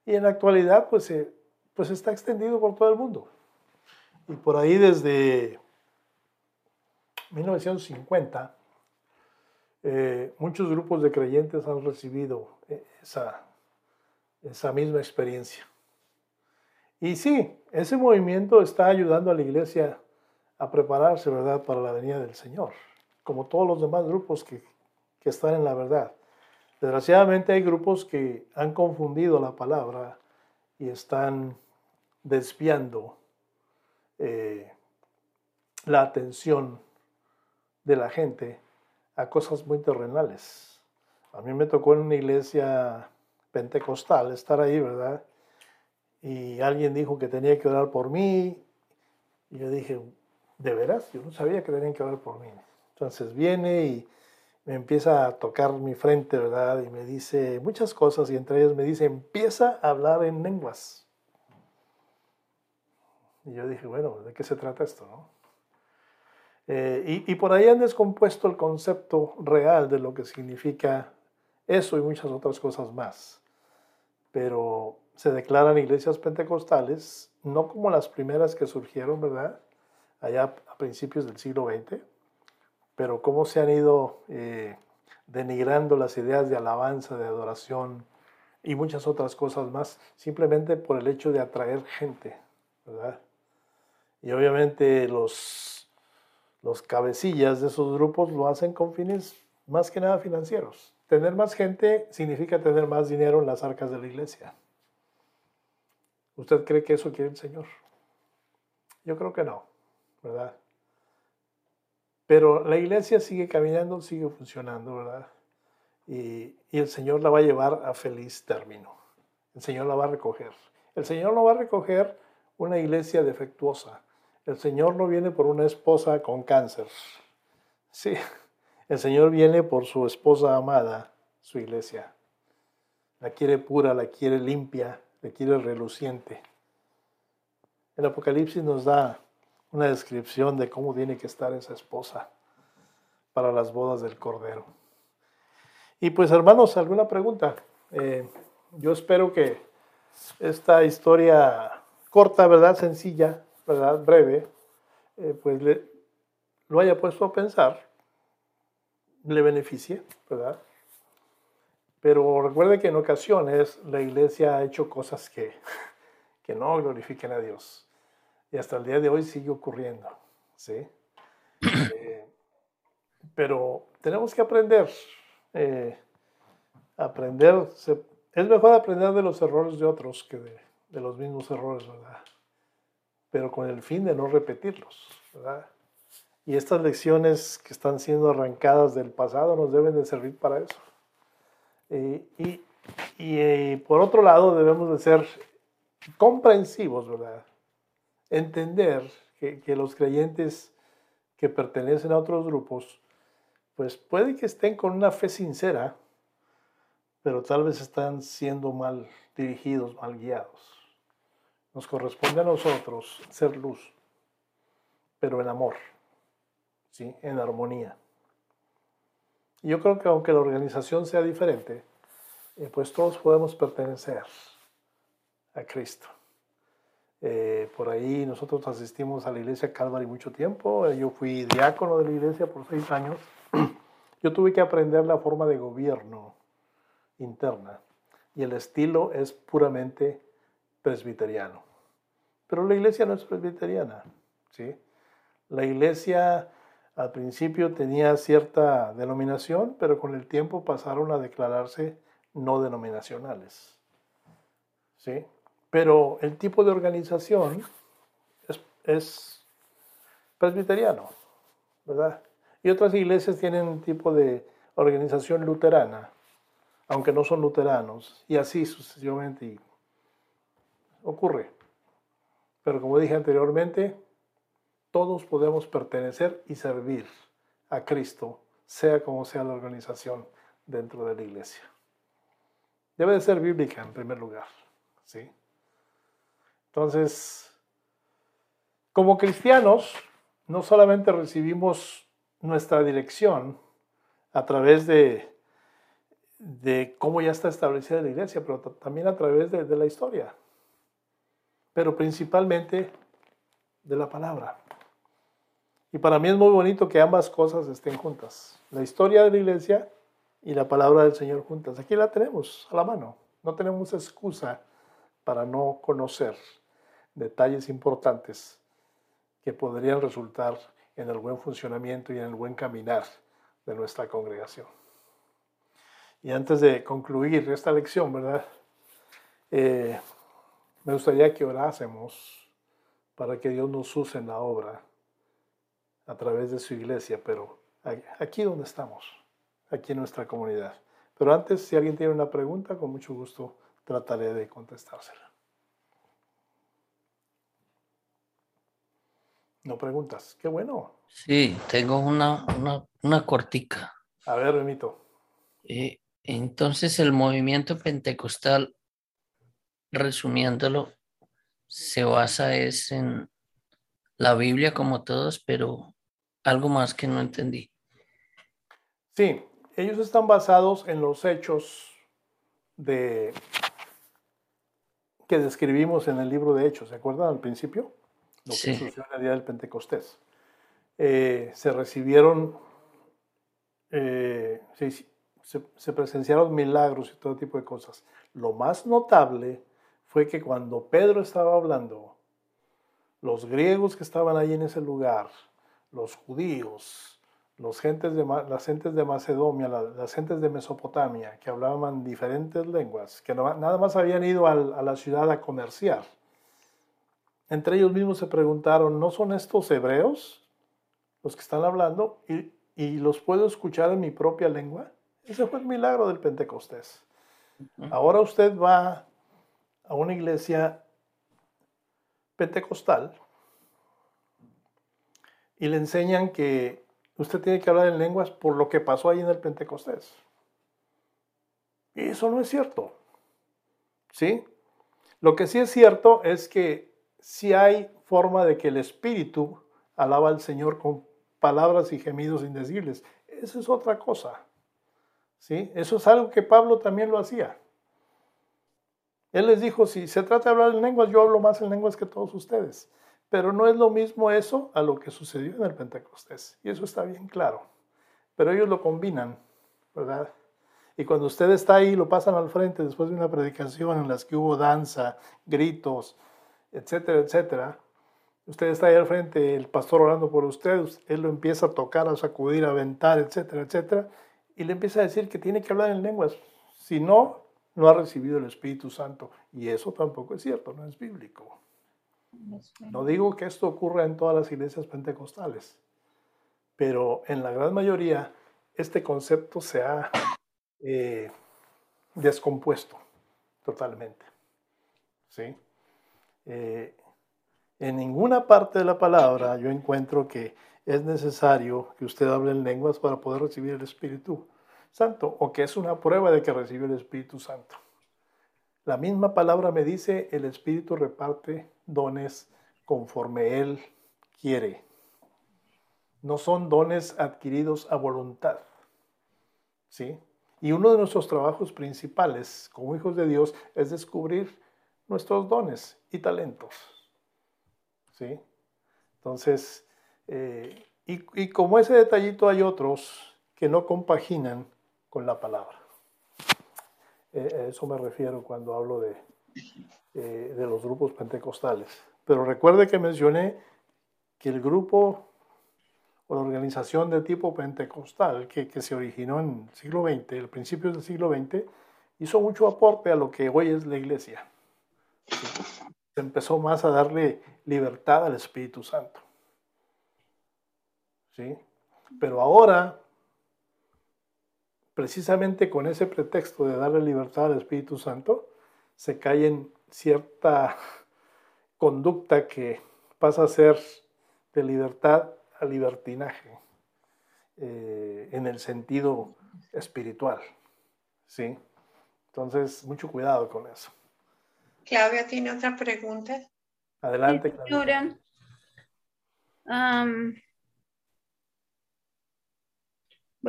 Y en la actualidad, pues, pues está extendido por todo el mundo. Y por ahí desde 1950, eh, muchos grupos de creyentes han recibido eh, esa, esa misma experiencia. Y sí, ese movimiento está ayudando a la iglesia a prepararse, ¿verdad?, para la venida del Señor, como todos los demás grupos que, que están en la verdad. Desgraciadamente hay grupos que han confundido la palabra y están desviando eh, la atención de la gente a cosas muy terrenales. A mí me tocó en una iglesia pentecostal estar ahí, ¿verdad? Y alguien dijo que tenía que orar por mí. Y yo dije, ¿de veras? Yo no sabía que tenían que orar por mí. Entonces viene y me empieza a tocar mi frente, ¿verdad? Y me dice muchas cosas y entre ellas me dice, empieza a hablar en lenguas. Y yo dije, bueno, ¿de qué se trata esto? No? Eh, y, y, por ahí han descompuesto el concepto real de lo que significa eso y muchas otras cosas más. Pero se declaran iglesias pentecostales, no como las primeras que surgieron, ¿verdad? Allá a principios del siglo XX, pero cómo se han ido eh, denigrando las ideas de alabanza, de adoración y muchas otras cosas más, simplemente por el hecho de atraer gente, ¿verdad? Y obviamente los, los cabecillas de esos grupos lo hacen con fines más que nada financieros. Tener más gente significa tener más dinero en las arcas de la iglesia. ¿Usted cree que eso quiere el Señor? Yo creo que no, ¿verdad? Pero la iglesia sigue caminando, sigue funcionando, ¿verdad? Y, y, el Señor la va a llevar a feliz término. El Señor la va a recoger. El Señor no va a recoger una iglesia defectuosa. El Señor no viene por una esposa con cáncer. Sí, el Señor viene por su esposa amada, su iglesia. La quiere pura, la quiere limpia, la quiere reluciente. El Apocalipsis nos da una descripción de cómo tiene que estar esa esposa para las bodas del Cordero. Y pues hermanos, ¿alguna pregunta? Eh, yo espero que esta historia corta, ¿verdad? Sencilla, ¿verdad? Breve, eh, pues le, lo haya puesto a pensar, le beneficie, ¿verdad? Pero recuerde que en ocasiones la iglesia ha hecho cosas que, que no glorifiquen a Dios. Y hasta el día de hoy sigue ocurriendo, ¿sí? Eh, pero tenemos que aprender. Eh, aprender, es mejor aprender de los errores de otros que de, de los mismos errores, ¿verdad? Pero con el fin de no repetirlos. Y estas lecciones que están siendo arrancadas del pasado nos deben de servir para eso. y, y, y, por otro lado debemos de ser comprensivos, ¿verdad? Entender que, que los creyentes que pertenecen a otros grupos, pues puede que estén con una fe sincera, pero tal vez están siendo mal dirigidos, mal guiados. Nos corresponde a nosotros ser luz, pero en amor, ¿sí? en armonía. Y yo creo que aunque la organización sea diferente, eh, pues todos podemos pertenecer a Cristo. Eh, por ahí nosotros asistimos a la iglesia Calvary mucho tiempo. Eh, yo fui diácono de la iglesia por seis años. Yo tuve que aprender la forma de gobierno interna y el estilo es puramente presbiteriano. Pero la iglesia no es presbiteriana, ¿sí? La iglesia al principio tenía cierta denominación, pero con el tiempo pasaron a declararse no denominacionales, ¿sí? Pero el tipo de organización es, es presbiteriano, ¿verdad? Y otras iglesias tienen un tipo de organización luterana, aunque no son luteranos, y así sucesivamente ocurre. Pero como dije anteriormente, todos podemos pertenecer y servir a Cristo, sea como sea la organización dentro de la iglesia. Debe de ser bíblica en primer lugar, ¿sí? Entonces, como cristianos, no solamente recibimos nuestra dirección a través de, de cómo ya está establecida la iglesia, pero también a través de la historia pero principalmente de la palabra. Y para mí es muy bonito que ambas cosas estén juntas. La historia de la iglesia y la palabra del Señor juntas. Aquí la tenemos a la mano. No tenemos excusa para no conocer detalles importantes que podrían resultar en el buen funcionamiento y en el buen caminar de nuestra congregación. Y antes de concluir esta lección, ¿verdad? Eh, me gustaría que orásemos para que Dios nos use en la obra a través de su iglesia, pero aquí donde estamos, aquí en nuestra comunidad. Pero antes, si alguien tiene una pregunta, con mucho gusto trataré de contestársela. No preguntas. Qué bueno. Sí, tengo una, una, una cortica. A ver, Benito. Eh, entonces, el movimiento pentecostal resumiéndolo, se basa es en la Biblia como todos, pero algo más que no entendí. Sí, ellos están basados en los hechos de que describimos en el libro de Hechos, ¿se acuerdan al principio? Lo que sucedió en el día del Pentecostés. Eh, se recibieron, eh, se, presenciaron milagros y todo tipo de cosas. Lo más notable fue que cuando Pedro estaba hablando, los griegos que estaban ahí en ese lugar, los judíos, los gentes de, las gentes de Macedonia, las, gentes de Mesopotamia, que hablaban diferentes lenguas, que nada más habían ido a la ciudad a comerciar. Entre ellos mismos se preguntaron, ¿no son estos hebreos los que están hablando? ¿Y, y los puedo escuchar en mi propia lengua? Ese fue el milagro del Pentecostés. Ahora usted va a una iglesia pentecostal y le enseñan que usted tiene que hablar en lenguas por lo que pasó ahí en el Pentecostés. Y eso no es cierto. ¿Sí? Lo que sí es cierto es que sí hay forma de que el Espíritu alaba al Señor con palabras y gemidos indecibles. Eso es otra cosa. ¿Sí? Eso es algo que Pablo también lo hacía. Él les dijo, si se trata de hablar en lenguas, yo hablo más en lenguas que todos ustedes. Pero no es lo mismo eso a lo que sucedió en el Pentecostés. Y eso está bien claro. Pero ellos lo combinan, ¿verdad? Y cuando usted está ahí, lo pasan al frente después de una predicación en las que hubo danza, gritos, etcétera, etcétera. Usted está ahí al frente, el pastor orando por usted, él lo empieza a tocar, a sacudir, a aventar, etcétera, etcétera. Y le empieza a decir que tiene que hablar en lenguas. Si no, no ha recibido el Espíritu Santo. Y eso tampoco es cierto, no es bíblico. No digo que esto ocurra en todas las iglesias pentecostales, pero en la gran mayoría este concepto se ha eh, descompuesto totalmente. ¿sí? Eh, en ninguna parte de la palabra yo encuentro que es necesario que usted hable en lenguas para poder recibir el Espíritu. Santo o que es una prueba de que recibió el Espíritu Santo. La misma palabra me dice, el Espíritu reparte dones conforme Él quiere. No son dones adquiridos a voluntad. ¿Sí? Y uno de nuestros trabajos principales como hijos de Dios es descubrir nuestros dones y talentos. ¿Sí? Entonces, eh, y, y como ese detallito hay otros que no compaginan con la palabra. Eh, eso me refiero cuando hablo de, eh, de los grupos pentecostales. Pero recuerde que mencioné que el grupo o la organización de tipo pentecostal que, que se originó en el siglo XX, el principios del siglo XX, hizo mucho aporte a lo que hoy es la iglesia. Se empezó más a darle libertad al Espíritu Santo. ¿Sí? Pero ahora precisamente con ese pretexto de darle libertad al Espíritu Santo, se cae en cierta conducta que pasa a ser de libertad a libertinaje, eh, en el sentido espiritual. ¿sí? Entonces, mucho cuidado con eso. Claudia tiene otra pregunta. Adelante, Claudia.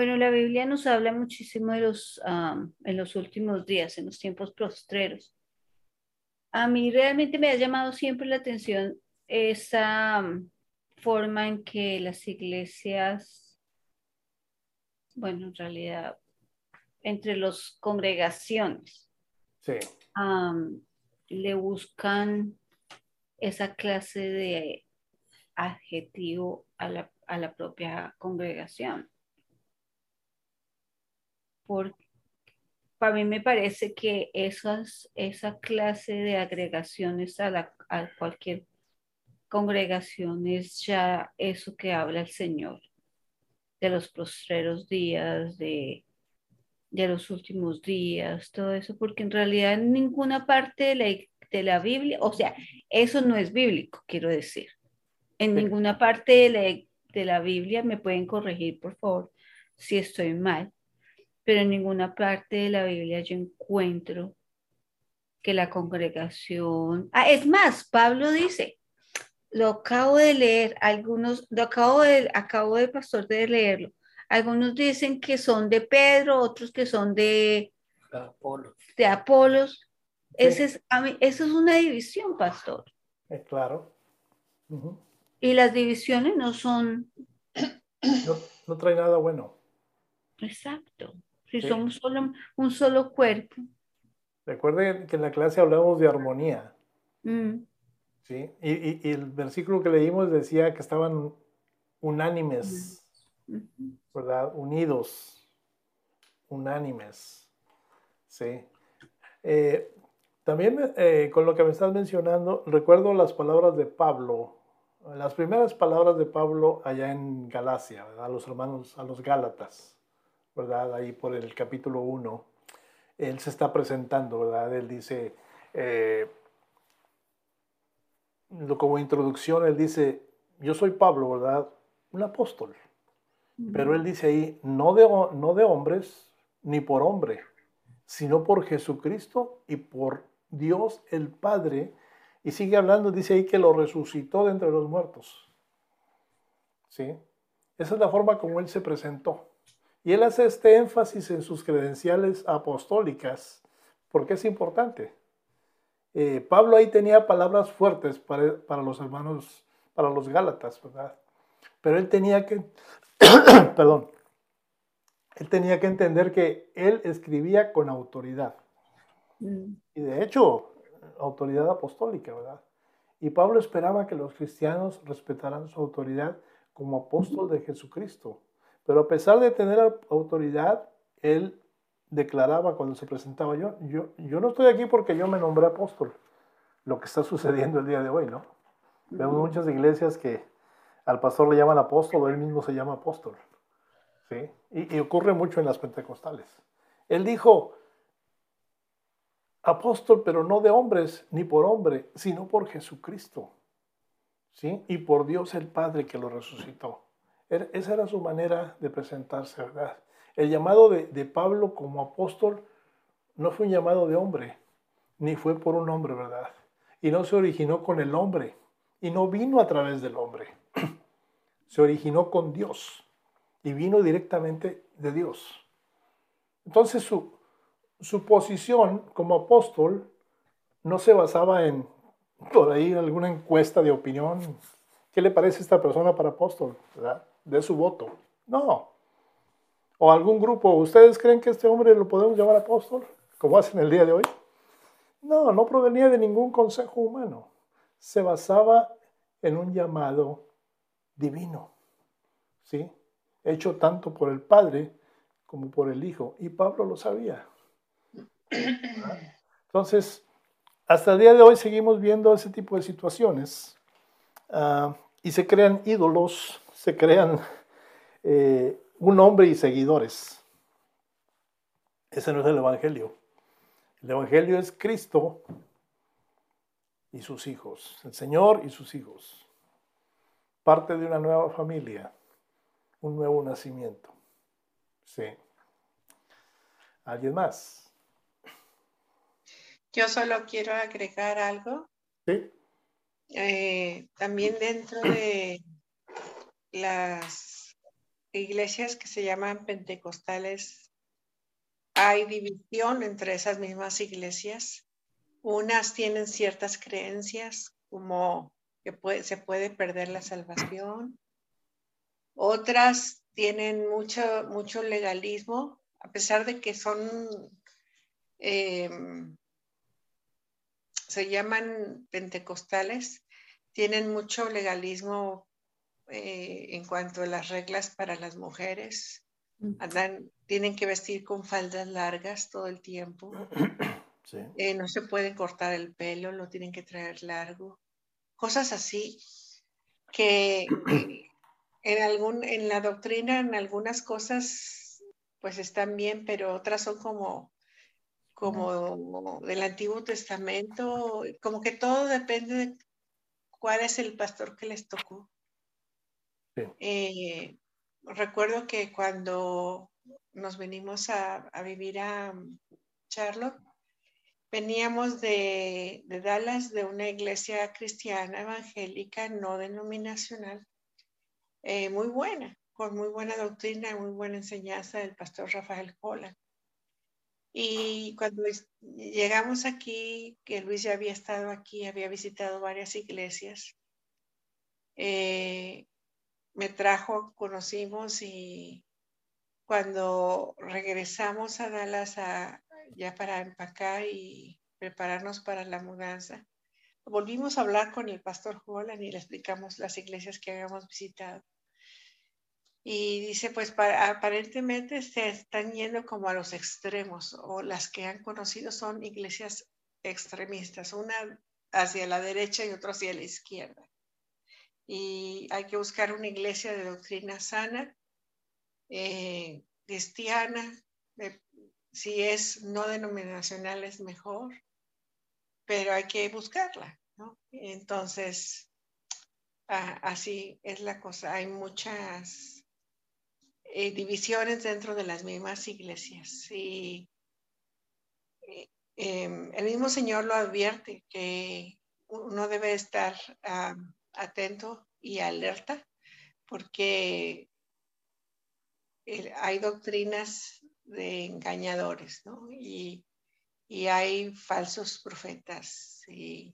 Bueno, la Biblia nos habla muchísimo de los, en los últimos días, en los tiempos postreros. A mí realmente me ha llamado siempre la atención esa forma en que las iglesias, bueno, en realidad, entre las congregaciones, le buscan esa clase de adjetivo a la, a la propia congregación porque para mí me parece que esas, esa clase de agregaciones a, la, a cualquier congregación es ya eso que habla el Señor, de los postreros días, de, de los últimos días, todo eso, porque en realidad en ninguna parte de la, de la Biblia, o sea, eso no es bíblico, quiero decir. En ninguna parte de la, de la Biblia, me pueden corregir, por favor, si estoy mal, pero en ninguna parte de la Biblia yo encuentro que la congregación... Ah, es más, Pablo dice, lo acabo de leer, algunos, lo acabo de, acabo de pastor de leerlo. Algunos dicen que son de Pedro, otros que son de Apolo. De Apolos. Ese es, eso es una división, pastor. Eh, claro. Y las divisiones no son... No, no trae nada bueno. Exacto. Si somos solo, un solo cuerpo. Recuerden que en la clase hablamos de armonía. Mm. ¿sí? Y, y, el versículo que leímos decía que estaban unánimes, ¿verdad? Unidos, unánimes. ¿sí? Eh, también eh, con lo que me estás mencionando, recuerdo las palabras de Pablo, las primeras palabras de Pablo allá en Galacia, a los hermanos, a los Gálatas, ¿verdad? Ahí por el capítulo 1, él se está presentando, ¿verdad? Él dice, eh, como introducción, él dice, yo soy Pablo, ¿verdad? Un apóstol. Pero él dice ahí, no de, no de hombres, ni por hombre, sino por Jesucristo y por Dios el Padre. Y sigue hablando, dice ahí que lo resucitó de entre los muertos. ¿Sí? Esa es la forma como él se presentó. Y él hace este énfasis en sus credenciales apostólicas, porque es importante. Eh, Pablo ahí tenía palabras fuertes para, para, los hermanos, para los Gálatas, ¿verdad? Pero él tenía que, perdón, él tenía que entender que él escribía con autoridad. Mm. Y de hecho, autoridad apostólica, ¿verdad? Y Pablo esperaba que los cristianos respetaran su autoridad como apóstol de Jesucristo. Pero a pesar de tener autoridad, él declaraba cuando se presentaba yo, yo, yo no estoy aquí porque yo me nombré apóstol, lo que está sucediendo el día de hoy, ¿no? Vemos muchas iglesias que al pastor le llaman apóstol o él mismo se llama apóstol. Y, ocurre mucho en las pentecostales. Él dijo, apóstol, pero no de hombres ni por hombre, sino por Jesucristo, ¿sí? Y por Dios el Padre que lo resucitó. Esa era su manera de presentarse, ¿verdad? El llamado de, Pablo como apóstol no fue un llamado de hombre, ni fue por un hombre, ¿verdad? Y no se originó con el hombre, y no vino a través del hombre, se originó con Dios y vino directamente de Dios. Entonces su, su posición como apóstol no se basaba en por ahí alguna encuesta de opinión. ¿Qué le parece a esta persona para apóstol? De su voto. No. O algún grupo. ¿Ustedes creen que este hombre lo podemos llamar apóstol? Como hacen el día de hoy. No, no provenía de ningún consejo humano. Se basaba en un llamado divino. ¿Sí? hecho tanto por el Padre como por el Hijo. Y Pablo lo sabía. Entonces, hasta el día de hoy seguimos viendo ese tipo de situaciones ah, y se crean ídolos, se crean eh, un hombre y seguidores. Ese no es el Evangelio. El Evangelio es Cristo y sus hijos, el Señor y sus hijos, parte de una nueva familia un nuevo nacimiento. Sí. ¿Alguien más? Yo solo quiero agregar algo. Sí. Eh, también dentro de las iglesias que se llaman pentecostales, hay división entre esas mismas iglesias. Unas tienen ciertas creencias como que se puede perder la salvación, otras tienen mucho, mucho legalismo, a pesar de que son, em, se llaman pentecostales, tienen mucho legalismo eh, en cuanto a las reglas para las mujeres. Andan, tienen que vestir con faldas largas todo el tiempo. Eh, no se pueden cortar el pelo, lo tienen que traer largo. Cosas así que en, algún, en la doctrina, en algunas cosas, pues están bien, pero otras son como, como del Antiguo Testamento, como que todo depende de cuál es el pastor que les tocó. Eh, recuerdo que cuando nos venimos a, vivir a Charlotte, Veníamos de, Dallas, de una iglesia cristiana evangélica no denominacional, eh, muy buena, con muy buena doctrina, muy buena enseñanza del pastor Rafael Cola. Y cuando llegamos aquí, que Luis ya había estado aquí, había visitado varias iglesias, eh, me trajo, conocimos y cuando regresamos a Dallas ya para empacar y prepararnos para la mudanza, volvimos a hablar con el pastor Holland y le explicamos las iglesias que habíamos visitado. Y dice, pues aparentemente se están yendo como a los extremos o las que han conocido son iglesias extremistas, una hacia la derecha y otra hacia la izquierda. Y hay que buscar una iglesia de doctrina sana, eh, cristiana, si es no denominacional es mejor, pero hay que buscarla. Entonces, así es la cosa. Hay muchas eh, divisiones dentro de las mismas iglesias. Y eh, em, el mismo Señor lo advierte que uno debe estar atento y alerta porque hay doctrinas de engañadores, ¿no? Y, hay falsos profetas y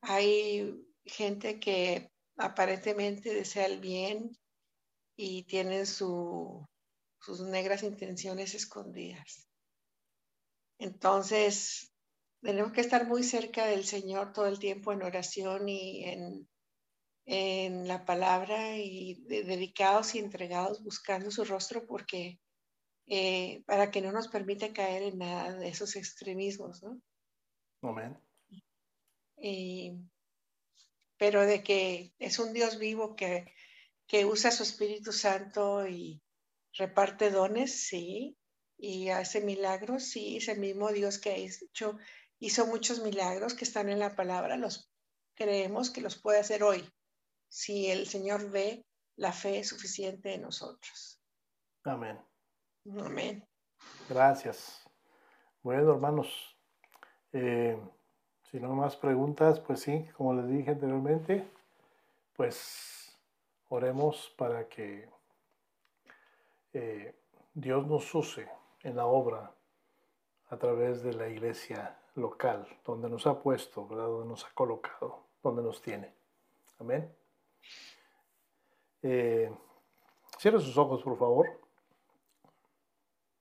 hay gente que aparentemente desea el bien y tienen sus negras intenciones escondidas. Entonces, tenemos que estar muy cerca del Señor todo el tiempo en oración y en, en la palabra y dedicados y entregados buscando su rostro porque eh, para que no nos permita caer en nada de esos extremismos, ¿no? Amén. pero de que es un Dios vivo que que usa su Espíritu Santo y reparte dones, sí, y hace milagros, sí, es el mismo Dios que hecho, hizo muchos milagros que están en la palabra, los creemos que los puede hacer hoy, si el Señor ve la fe suficiente en nosotros. Amén. Amén. Gracias. Bueno, hermanos, eh, si no más preguntas, pues sí, como les dije anteriormente, pues Oremos para que eh, Dios nos use en la obra a través de la iglesia local, donde nos ha puesto, donde nos ha colocado, donde nos tiene. Amén. Eh, cierre sus ojos, por favor.